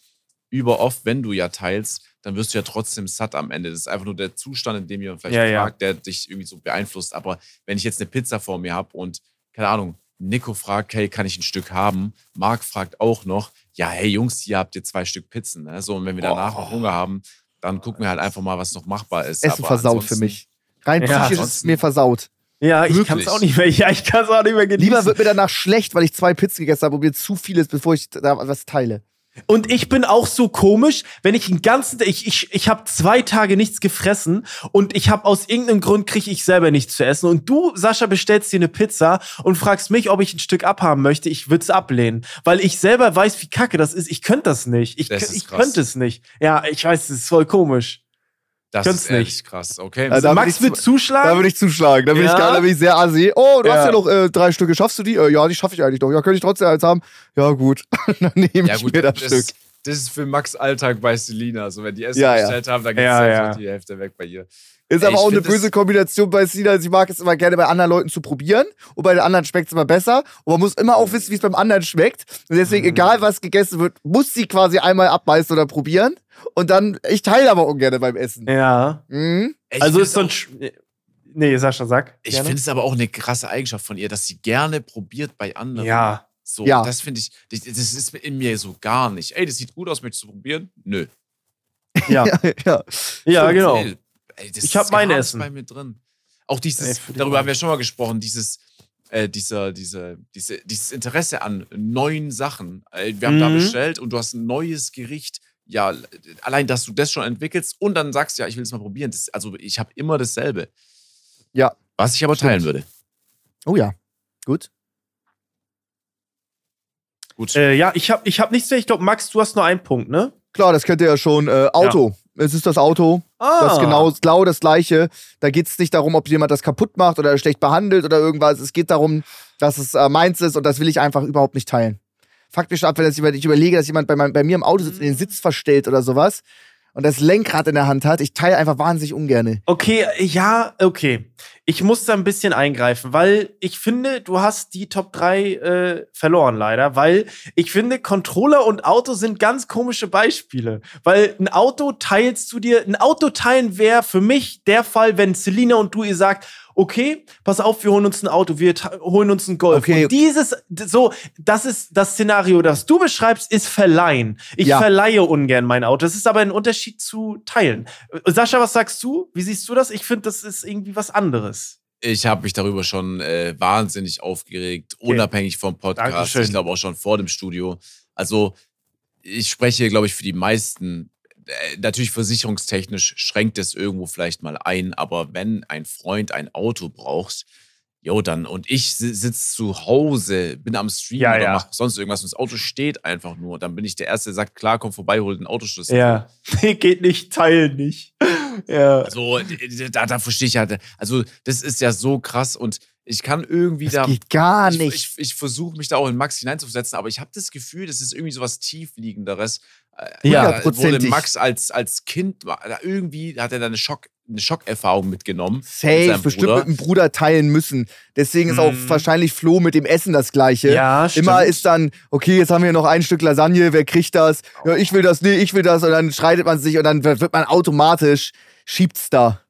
über oft, wenn du ja teilst, dann wirst du ja trotzdem satt am Ende. Das ist einfach nur der Zustand, in dem jemand vielleicht Ja, ja. fragt, der dich irgendwie so beeinflusst. Aber wenn ich jetzt eine Pizza vor mir habe und, keine Ahnung, Nico fragt, hey, kann ich ein Stück haben? Marc fragt auch noch, ja, hey Jungs, hier habt ihr zwei Stück Pizzen. Ne? So, und wenn wir danach Oh. noch Hunger haben, dann gucken wir halt einfach mal, was noch machbar ist. Essen Aber versaut für mich. Rein Ja, psychisch ist es mir versaut. Ja, ich kann es auch nicht mehr. [LAUGHS] Ja, ich kann es auch nicht mehr genießen. Lieber wird mir danach schlecht, weil ich zwei Pizzen gegessen habe und mir zu viel ist, bevor ich da was teile. Und ich bin auch so komisch, wenn ich den ganzen, ich ich ich habe zwei Tage nichts gefressen und ich habe aus irgendeinem Grund kriege ich selber nichts zu essen und du Sascha bestellst dir eine Pizza und fragst mich, ob ich ein Stück abhaben möchte. Ich würde es ablehnen, weil ich selber weiß, wie kacke das ist. Ich könnte das nicht. Ich, ich könnte es nicht. Ja, ich weiß, es ist voll komisch. Das Kannst ist nicht. krass, okay. Also da Max würde wird ich, zuschlagen. da würd ich zuschlagen. Da bin, Ja. ich, gar- da bin ich sehr assi. Oh, du hast Ja. ja noch äh, drei Stücke. Schaffst du die? Äh, ja, die schaffe ich eigentlich noch. Ja, könnte ich trotzdem eins haben? Ja, gut. [LAUGHS] Dann nehme ja, ich gut, mir das, das, Stück. das ist für Max Alltag bei Selina. Also, wenn die Essen Ja, ja. bestellt haben, dann geht Ja, ja, ja. die Hälfte weg bei ihr. Ist Ey, aber auch eine böse Kombination bei Sina. Sie mag es immer gerne bei anderen Leuten zu probieren. Und bei den anderen schmeckt es immer besser. Und man muss immer auch wissen, wie es beim anderen schmeckt. Und deswegen, Mhm. egal was gegessen wird, muss sie quasi einmal abbeißen oder probieren. Und dann, ich teile aber ungern beim Essen. ja. Mhm. Also ist so ein. Sch- Nee, Sascha, sag. Ich finde es aber auch eine krasse Eigenschaft von ihr, dass sie gerne probiert bei anderen. Ja. So, Ja. das finde ich, das ist in mir so gar nicht. Ey, das sieht gut aus, möchtest du probieren? Nö. Ja. [LAUGHS] Ja, ja. ja, genau. Ey, Ich hab ist mein Essen. bei mir drin. Auch dieses, Ey, darüber haben wir schon mal gesprochen, dieses, äh, dieser, diese, diese, dieses Interesse an neuen Sachen. Äh, wir haben da Mhm. bestellt und du hast ein neues Gericht. Ja, allein, dass du das schon entwickelst und dann sagst, ja, ich will es mal probieren. Das, also ich habe immer dasselbe. Ja. Was ich aber Stimmt. teilen würde. Oh ja. Gut. Gut. Äh, ja, ich habe ich hab nichts mehr. Ich glaube, Max, du hast nur einen Punkt, ne? Klar, das kennt ihr ja schon. Äh, Auto. Es ist das Auto. Ah. Das ist genau, genau das Gleiche. Da geht es nicht darum, ob jemand das kaputt macht oder schlecht behandelt oder irgendwas. Es geht darum, dass es äh, meins ist und das will ich einfach überhaupt nicht teilen. Faktisch ab, wenn ich überlege, dass jemand bei, meinem- bei mir im Auto sitzt und den Sitz verstellt oder sowas und das Lenkrad in der Hand hat, ich teile einfach wahnsinnig ungern. Okay, ja, okay. Ich muss da ein bisschen eingreifen, weil ich finde, du hast die Top 3 äh, verloren leider, weil ich finde, Controller und Auto sind ganz komische Beispiele. Weil ein Auto teilst du dir, ein Auto teilen wäre für mich der Fall, wenn Selina und du ihr sagt, okay, pass auf, wir holen uns ein Auto, wir holen uns ein Golf. Okay. Und dieses, so, das ist das Szenario, das du beschreibst, ist verleihen. Ich Ja. verleihe ungern mein Auto. Das ist aber ein Unterschied zu teilen. Äh, Sascha, was sagst du? Wie siehst du das? Ich finde, das ist irgendwie was anderes. Ich habe mich darüber schon äh, wahnsinnig aufgeregt, unabhängig vom Podcast. Dankeschön. Ich glaube auch schon vor dem Studio. Also, ich spreche, glaube ich, für die meisten. Äh, natürlich versicherungstechnisch schränkt es irgendwo vielleicht mal ein, aber wenn ein Freund ein Auto braucht, jo, dann und ich si- sitze zu Hause, bin am Stream Ja, oder ja. mach sonst irgendwas und das Auto steht einfach nur, dann bin ich der Erste, der sagt, klar, komm vorbei, hol den Autoschlüssel. Ja. [LAUGHS] Geht nicht, teilen nicht. [LAUGHS] ja. Also, da, da verstehe ich ja, also das ist ja so krass und ich kann irgendwie Das da. geht gar ich, nicht. Ich, ich versuche mich da auch in Max hineinzusetzen, aber ich habe das Gefühl, das ist irgendwie so was Tiefliegenderes. Äh, Ja, wurde. Max als, als Kind, irgendwie hat er da eine, Schock, eine Schockerfahrung mitgenommen. mit Safe, seinem bestimmt Bruder. mit dem Bruder teilen müssen. Deswegen ist auch Mhm. wahrscheinlich Flo mit dem Essen das Gleiche. Ja, stimmt. Immer ist dann, okay, jetzt haben wir noch ein Stück Lasagne, wer kriegt das? Ja, ich will das, nee, ich will das. Und dann streitet man sich und dann wird man automatisch, schiebt's da.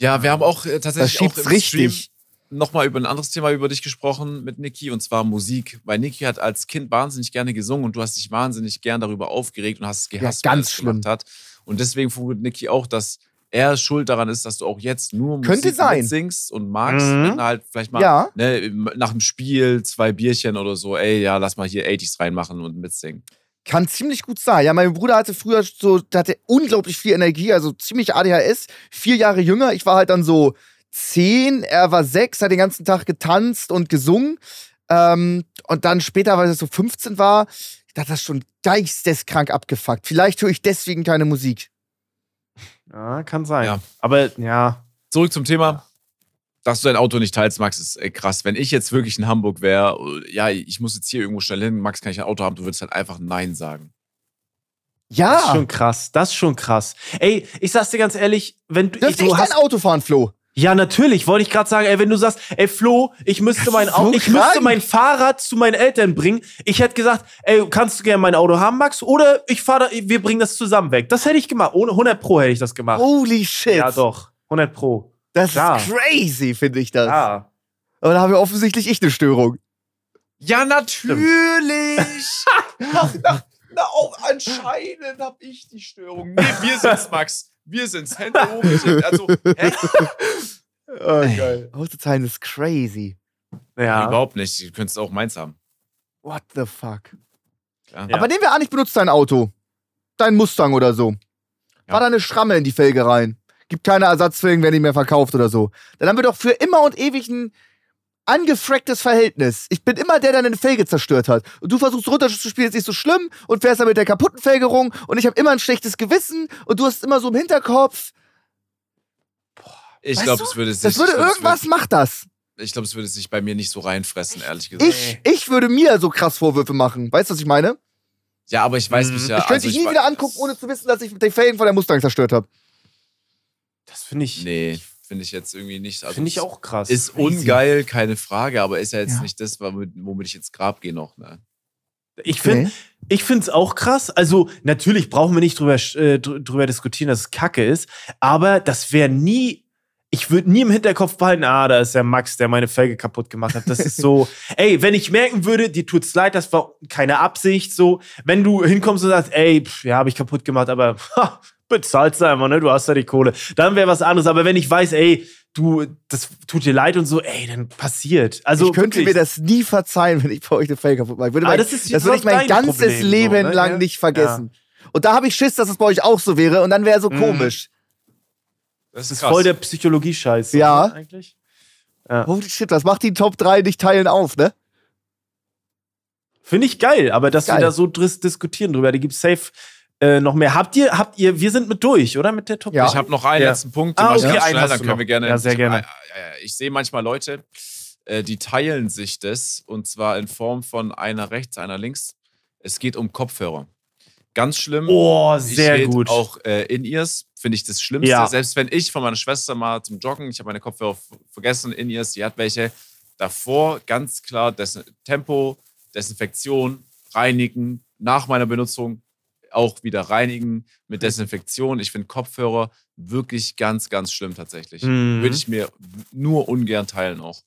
Ja, wir haben auch äh, Das tatsächlich auch schiebt's im Stream richtig. Nochmal über ein anderes Thema über dich gesprochen mit Niki und zwar Musik. Weil Niki hat als Kind wahnsinnig gerne gesungen und du hast dich wahnsinnig gern darüber aufgeregt und hast es gehasst, Ja, ganz es gemacht hat. Und deswegen vermutet Niki auch, dass er schuld daran ist, dass du auch jetzt nur Musik singst und magst, Mhm. wenn halt vielleicht mal Ja. ne, nach dem Spiel zwei Bierchen oder so, ey, ja, lass mal hier 80s reinmachen und mitsingen. Kann ziemlich gut sein. Ja, mein Bruder hatte früher so, hatte unglaublich viel Energie, also ziemlich ADHS. Vier Jahre jünger. Ich war halt dann so zehn, er war sechs, hat den ganzen Tag getanzt und gesungen. Ähm, und dann später, weil er so 15 war, da hat das schon geisteskrank abgefuckt. Vielleicht höre ich deswegen keine Musik. Ja, kann sein. Ja. Aber ja. Zurück zum Thema. Dass du dein Auto nicht teilst, Max, ist krass. Wenn ich jetzt wirklich in Hamburg wäre, ja, ich muss jetzt hier irgendwo schnell hin, Max, kann ich ein Auto haben, du würdest halt einfach Nein sagen. Das ist Ja. schon krass. Das ist schon krass. Ey, ich sag's dir ganz ehrlich, wenn du. Dürfte du ich hast, dein Auto fahren, Flo? Ja, natürlich, wollte ich gerade sagen, ey, wenn du sagst, ey, Flo, ich müsste mein so Auto, ich müsste mein Fahrrad zu meinen Eltern bringen. Ich hätte gesagt, ey, kannst du gerne mein Auto haben, Max? Oder ich fahre, wir bringen das zusammen weg. Das hätte ich gemacht. Ohne 100 Pro hätte ich das gemacht. Holy shit. Ja, doch. 100 Pro. Das Klar. ist crazy, finde ich das. Ja. Aber da haben wir offensichtlich ich eine Störung. Ja, natürlich! [LAUGHS] na, auch anscheinend habe ich die Störung. Nee, wir sind's, Max. Wir sind's. Hände oben. Also, hä? [LAUGHS] Oh, geil. Autoteilen ist crazy. Ja. Überhaupt nicht. Du könntest auch meins haben. What the fuck? Ja. Aber nehmen wir an, ich benutze dein Auto. Dein Mustang oder so. Ja. War da eine Schramme in die Felge rein. Gibt keine Ersatzfelgen, werden nicht mehr verkauft oder so. Dann haben wir doch für immer und ewig ein angefracktes Verhältnis. Ich bin immer der, der eine Felge zerstört hat. Und du versuchst runterzuspielen, ist nicht so schlimm und fährst dann mit der kaputten Felge rum und ich habe immer ein schlechtes Gewissen und du hast immer so im Hinterkopf, Ich Weißt glaube, es würde sich. Das würde ich glaub, es irgendwas, macht das. Ich glaube, es würde sich bei mir nicht so reinfressen, ehrlich gesagt. Ich, ich würde mir so krass Vorwürfe machen. Weißt du, was ich meine? Ja, aber ich weiß Mhm. mich ja. ich könnte also dich nie wieder angucken, ohne zu wissen, dass ich die Felgen von der Mustang zerstört habe. Das finde ich, Nee, finde ich jetzt irgendwie nicht. Also finde ich auch krass. Ist ungeil, keine Frage, aber ist ja jetzt Ja. nicht das, womit, womit ich ins Grab gehe noch. Ne? Ich finde ich finde es auch krass. Also, natürlich brauchen wir nicht drüber, äh, dr- drüber diskutieren, dass es kacke ist. Aber das wäre nie. Ich würde nie im Hinterkopf behalten, ah, da ist der Max, der meine Felge kaputt gemacht hat. Das ist so, [LAUGHS] ey, wenn ich merken würde, dir tut's leid, das war keine Absicht, so, wenn du hinkommst und sagst, ey, pff, ja, habe ich kaputt gemacht, aber ha, bezahlst du einfach, ne, du hast ja die Kohle, dann wäre was anderes. Aber wenn ich weiß, ey, du, das tut dir leid und so, ey, dann passiert. Also, ich könnte wirklich. mir das nie verzeihen, wenn ich bei euch eine Felge kaputt mache. Ich würde Aber mein, das ist das würde ich mein ganzes Problem, so, Leben ne? lang Ja. nicht vergessen. Und da habe ich Schiss, dass es bei euch auch so wäre und dann wäre so Mhm. komisch. Das Das ist voll der Psychologie-Scheiß. Ja. Eigentlich. Ja. Holy shit, das macht die Top 3 nicht teilen auf, ne? Finde ich geil, aber dass Geil. wir da so dris diskutieren drüber, die gibt's safe äh, noch mehr. Habt ihr, habt ihr, wir sind mit durch, oder? Mit der Top Ja. Ich habe noch einen Ja. letzten Punkt, Ah, ich okay, einen dann können noch. wir gerne. Ja, sehr ich, gerne. äh, Ich sehe manchmal Leute, äh, die teilen sich das und zwar in Form von einer rechts, einer links. Es geht um Kopfhörer. Ganz schlimm. Oh, Ich sehr gut. Auch äh, In-Ears finde ich das Schlimmste. Ja. Selbst wenn ich von meiner Schwester mal zum Joggen, ich habe meine Kopfhörer vergessen, In-Ears, die hat welche. Davor ganz klar Des Tempo, Desinfektion, reinigen. Nach meiner Benutzung auch wieder reinigen mit Desinfektion. Ich finde Kopfhörer wirklich ganz, ganz schlimm tatsächlich. Mhm. Würde ich mir nur ungern teilen auch.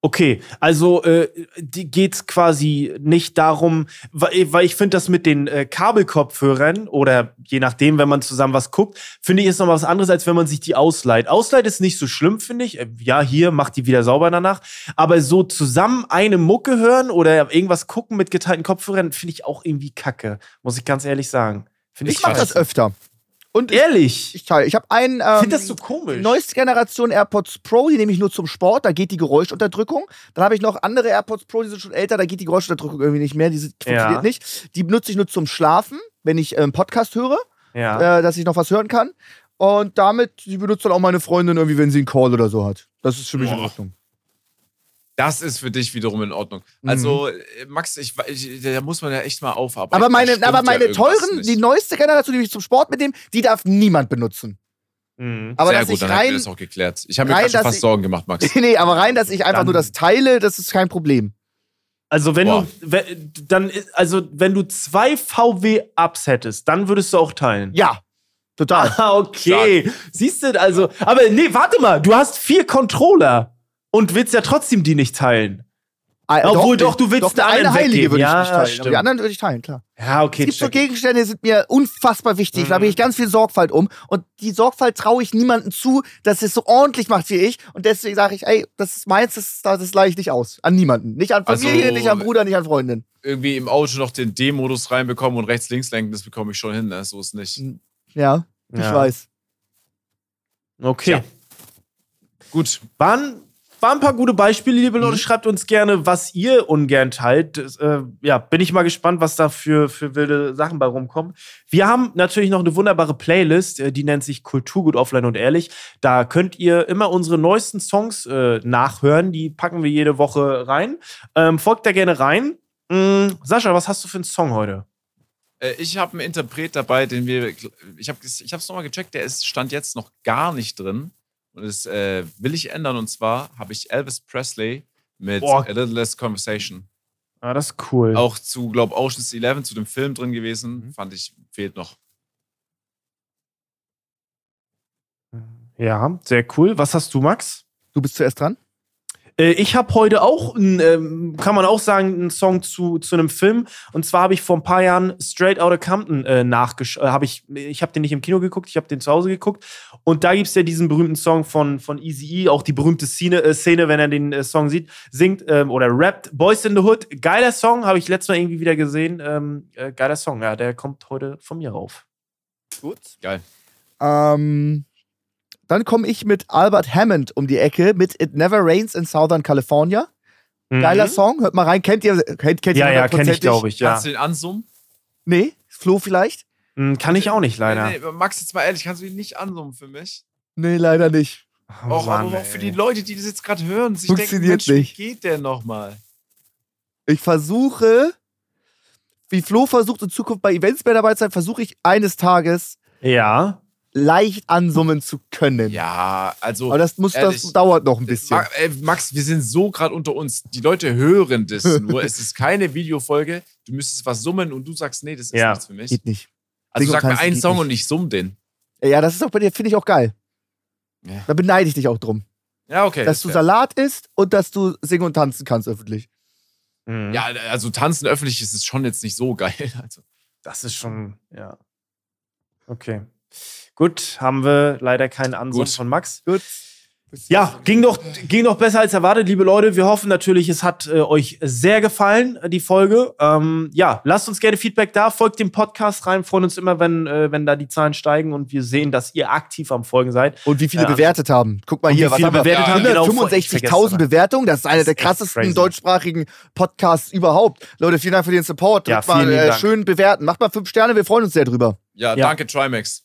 Okay, also äh, die geht's quasi nicht darum, weil, weil ich finde das mit den äh, Kabelkopfhörern oder je nachdem, wenn man zusammen was guckt, finde ich ist noch was anderes, als wenn man sich die ausleiht. Ausleiht ist nicht so schlimm, finde ich. Äh, Ja, hier macht die wieder sauber danach. Aber so zusammen eine Mucke hören oder irgendwas gucken mit geteilten Kopfhörern, finde ich auch irgendwie kacke, muss ich ganz ehrlich sagen. Finde Ich mache das öfter. Und ich, Ehrlich? ich teile. Ich habe einen. Ich Ähm, finde das so komisch. Neueste Generation AirPods Pro, die nehme ich nur zum Sport, da geht die Geräuschunterdrückung. Dann habe ich noch andere AirPods Pro, die sind schon älter, da geht die Geräuschunterdrückung irgendwie nicht mehr, die sind- funktioniert Ja. nicht. Die benutze ich nur zum Schlafen, wenn ich ähm, Podcast höre, ja. äh, dass ich noch was hören kann. Und damit, die benutzt dann auch meine Freundin irgendwie, wenn sie einen Call oder so hat. Das ist für mich in Boah. Ordnung. Das ist für dich wiederum in Ordnung. Mhm. Also, äh, Max, ich, ich, da muss man ja echt mal aufarbeiten. Aber meine, aber ja meine irgendwas teuren, nicht. die neueste Generation, die ich zum Sport mitnehme, die darf niemand benutzen. Mhm. Aber Sehr dass gut, ich dann rein, das auch geklärt. Ich habe mir rein, gerade schon dass fast ich- Sorgen gemacht, Max. [LAUGHS] nee, aber rein, dass ich einfach Dann- nur das teile, das ist kein Problem. Also wenn Boah. du wenn, dann also wenn du zwei VW Ups hättest, dann würdest du auch teilen. Ja, total. [LAUGHS] Ah, okay. Siehst du, also, aber nee, warte mal, du hast vier Controller und willst ja trotzdem die nicht teilen. Ah, Obwohl, doch, du willst doch, eine heilige würde ich Ja, nicht teilen. Aber stimmt. die anderen würde ich teilen, klar. Ja, okay. es gibt so. Gegenstände, die sind mir unfassbar wichtig. Da Mhm. habe ich ganz viel Sorgfalt um. Und die Sorgfalt traue ich niemandem zu, dass es so ordentlich macht wie ich. Und deswegen sage ich, ey, das ist meins, das, das, das leih ich nicht aus. An niemanden. Nicht an Familie, Also- nicht an Bruder, nicht an Freundin. Irgendwie im Auto noch den D-Modus reinbekommen und rechts, links lenken, das bekomme ich schon hin. Ne? So ist nicht. Ja, ich Ja. weiß. Okay. Ja. Gut. Waren, waren ein paar gute Beispiele, liebe Mhm. Leute. Schreibt uns gerne, was ihr ungern teilt. Das, äh, ja, bin ich mal gespannt, was da für, für wilde Sachen bei rumkommen. Wir haben natürlich noch eine wunderbare Playlist, äh, die nennt sich Kulturgut offline und ehrlich. Da könnt ihr immer unsere neuesten Songs äh, nachhören. Die packen wir jede Woche rein. Ähm, folgt da gerne rein. Mm, Sascha, was hast du für einen Song heute? Äh, ich habe einen Interpret dabei, den wir. Ich habe es ich nochmal gecheckt, der ist Stand jetzt noch gar nicht drin. Und das äh, will ich ändern. Und zwar habe ich Elvis Presley mit Boah. A Little Less Conversation. Ah, das ist cool. Auch zu, glaube Ocean's 11, zu dem Film drin gewesen. Mhm. Fand ich, fehlt noch. Ja, sehr cool. Was hast du, Max? Du bist zuerst dran. Äh, Ich habe heute auch, einen, ähm, kann man auch sagen, einen Song zu, zu einem Film. Und zwar habe ich vor ein paar Jahren Straight Outta Compton äh, nachgeschaut. Äh, hab ich ich habe den nicht im Kino geguckt, ich habe den zu Hause geguckt. Und da gibt es ja diesen berühmten Song von, von Easy auch die berühmte Szene, äh, Szene wenn er den äh, Song sieht, singt ähm, oder rappt. Boys in the Hood. Geiler Song, habe ich letztes Mal irgendwie wieder gesehen. Ähm, äh, geiler Song, ja, der kommt heute von mir rauf. Gut. Geil. Ähm, dann komme ich mit Albert Hammond um die Ecke mit It Never Rains in Southern California. Geiler Mhm. Song, hört mal rein. Kennt ihr? Kennt, kennt Ja, ihr ja, kenne ich, glaube ich, ja. Kannst du den ansummen? Nee, Flo vielleicht? Mhm, Kann ich auch nicht, leider. Nee, nee, Max, jetzt mal ehrlich, kannst du ihn nicht ansummen für mich? Nee, leider nicht. Oh, auch, Mann, aber auch für die Leute, die das jetzt gerade hören, sich denken, Funktioniert Mensch, nicht. wie geht der nochmal? Ich versuche, wie Flo versucht in Zukunft bei Events mehr dabei zu sein, versuche ich eines Tages Ja. Leicht ansummen zu können. Ja, also. Aber das, muss, das ehrlich, dauert noch ein bisschen. Ma äh, Max, wir sind so gerade unter uns. Die Leute hören das [LAUGHS] nur. es ist keine Videofolge. Du müsstest was summen und du sagst, nee, das ist Ja. nichts für mich. Geht nicht. Also und sag mir einen Song nicht. und ich summ den. Ja, das ist auch bei dir, finde ich auch geil. Ja. Da beneide ich dich auch drum. Ja, okay. dass du fair. Salat isst und dass du singen und tanzen kannst öffentlich. Mhm. Ja, also tanzen öffentlich ist es schon jetzt nicht so geil. [LAUGHS] Also, Das ist schon, ja. Okay. Gut, haben wir leider keinen Ansatz Gut. von Max. Gut. Ja, ging doch, ging doch besser als erwartet, liebe Leute. Wir hoffen natürlich, es hat äh, euch sehr gefallen, äh, die Folge. Ähm, ja, lasst uns gerne Feedback da, folgt dem Podcast rein, freuen uns immer, wenn, äh, wenn da die Zahlen steigen und wir sehen, dass ihr aktiv am Folgen seid. Und wie viele Ja. bewertet haben. Guck mal hier, wie viele haben wir? bewertet haben, genau, ich vergesse 165.000 immer. Bewertungen. Das ist einer Das der krassesten crazy. deutschsprachigen Podcasts überhaupt. Leute, vielen Dank für den Support. Ja, Drückt mal vielen lieben äh, Dank. schön bewerten. Macht mal fünf Sterne, wir freuen uns sehr drüber. ja, Ja. danke, Trimax.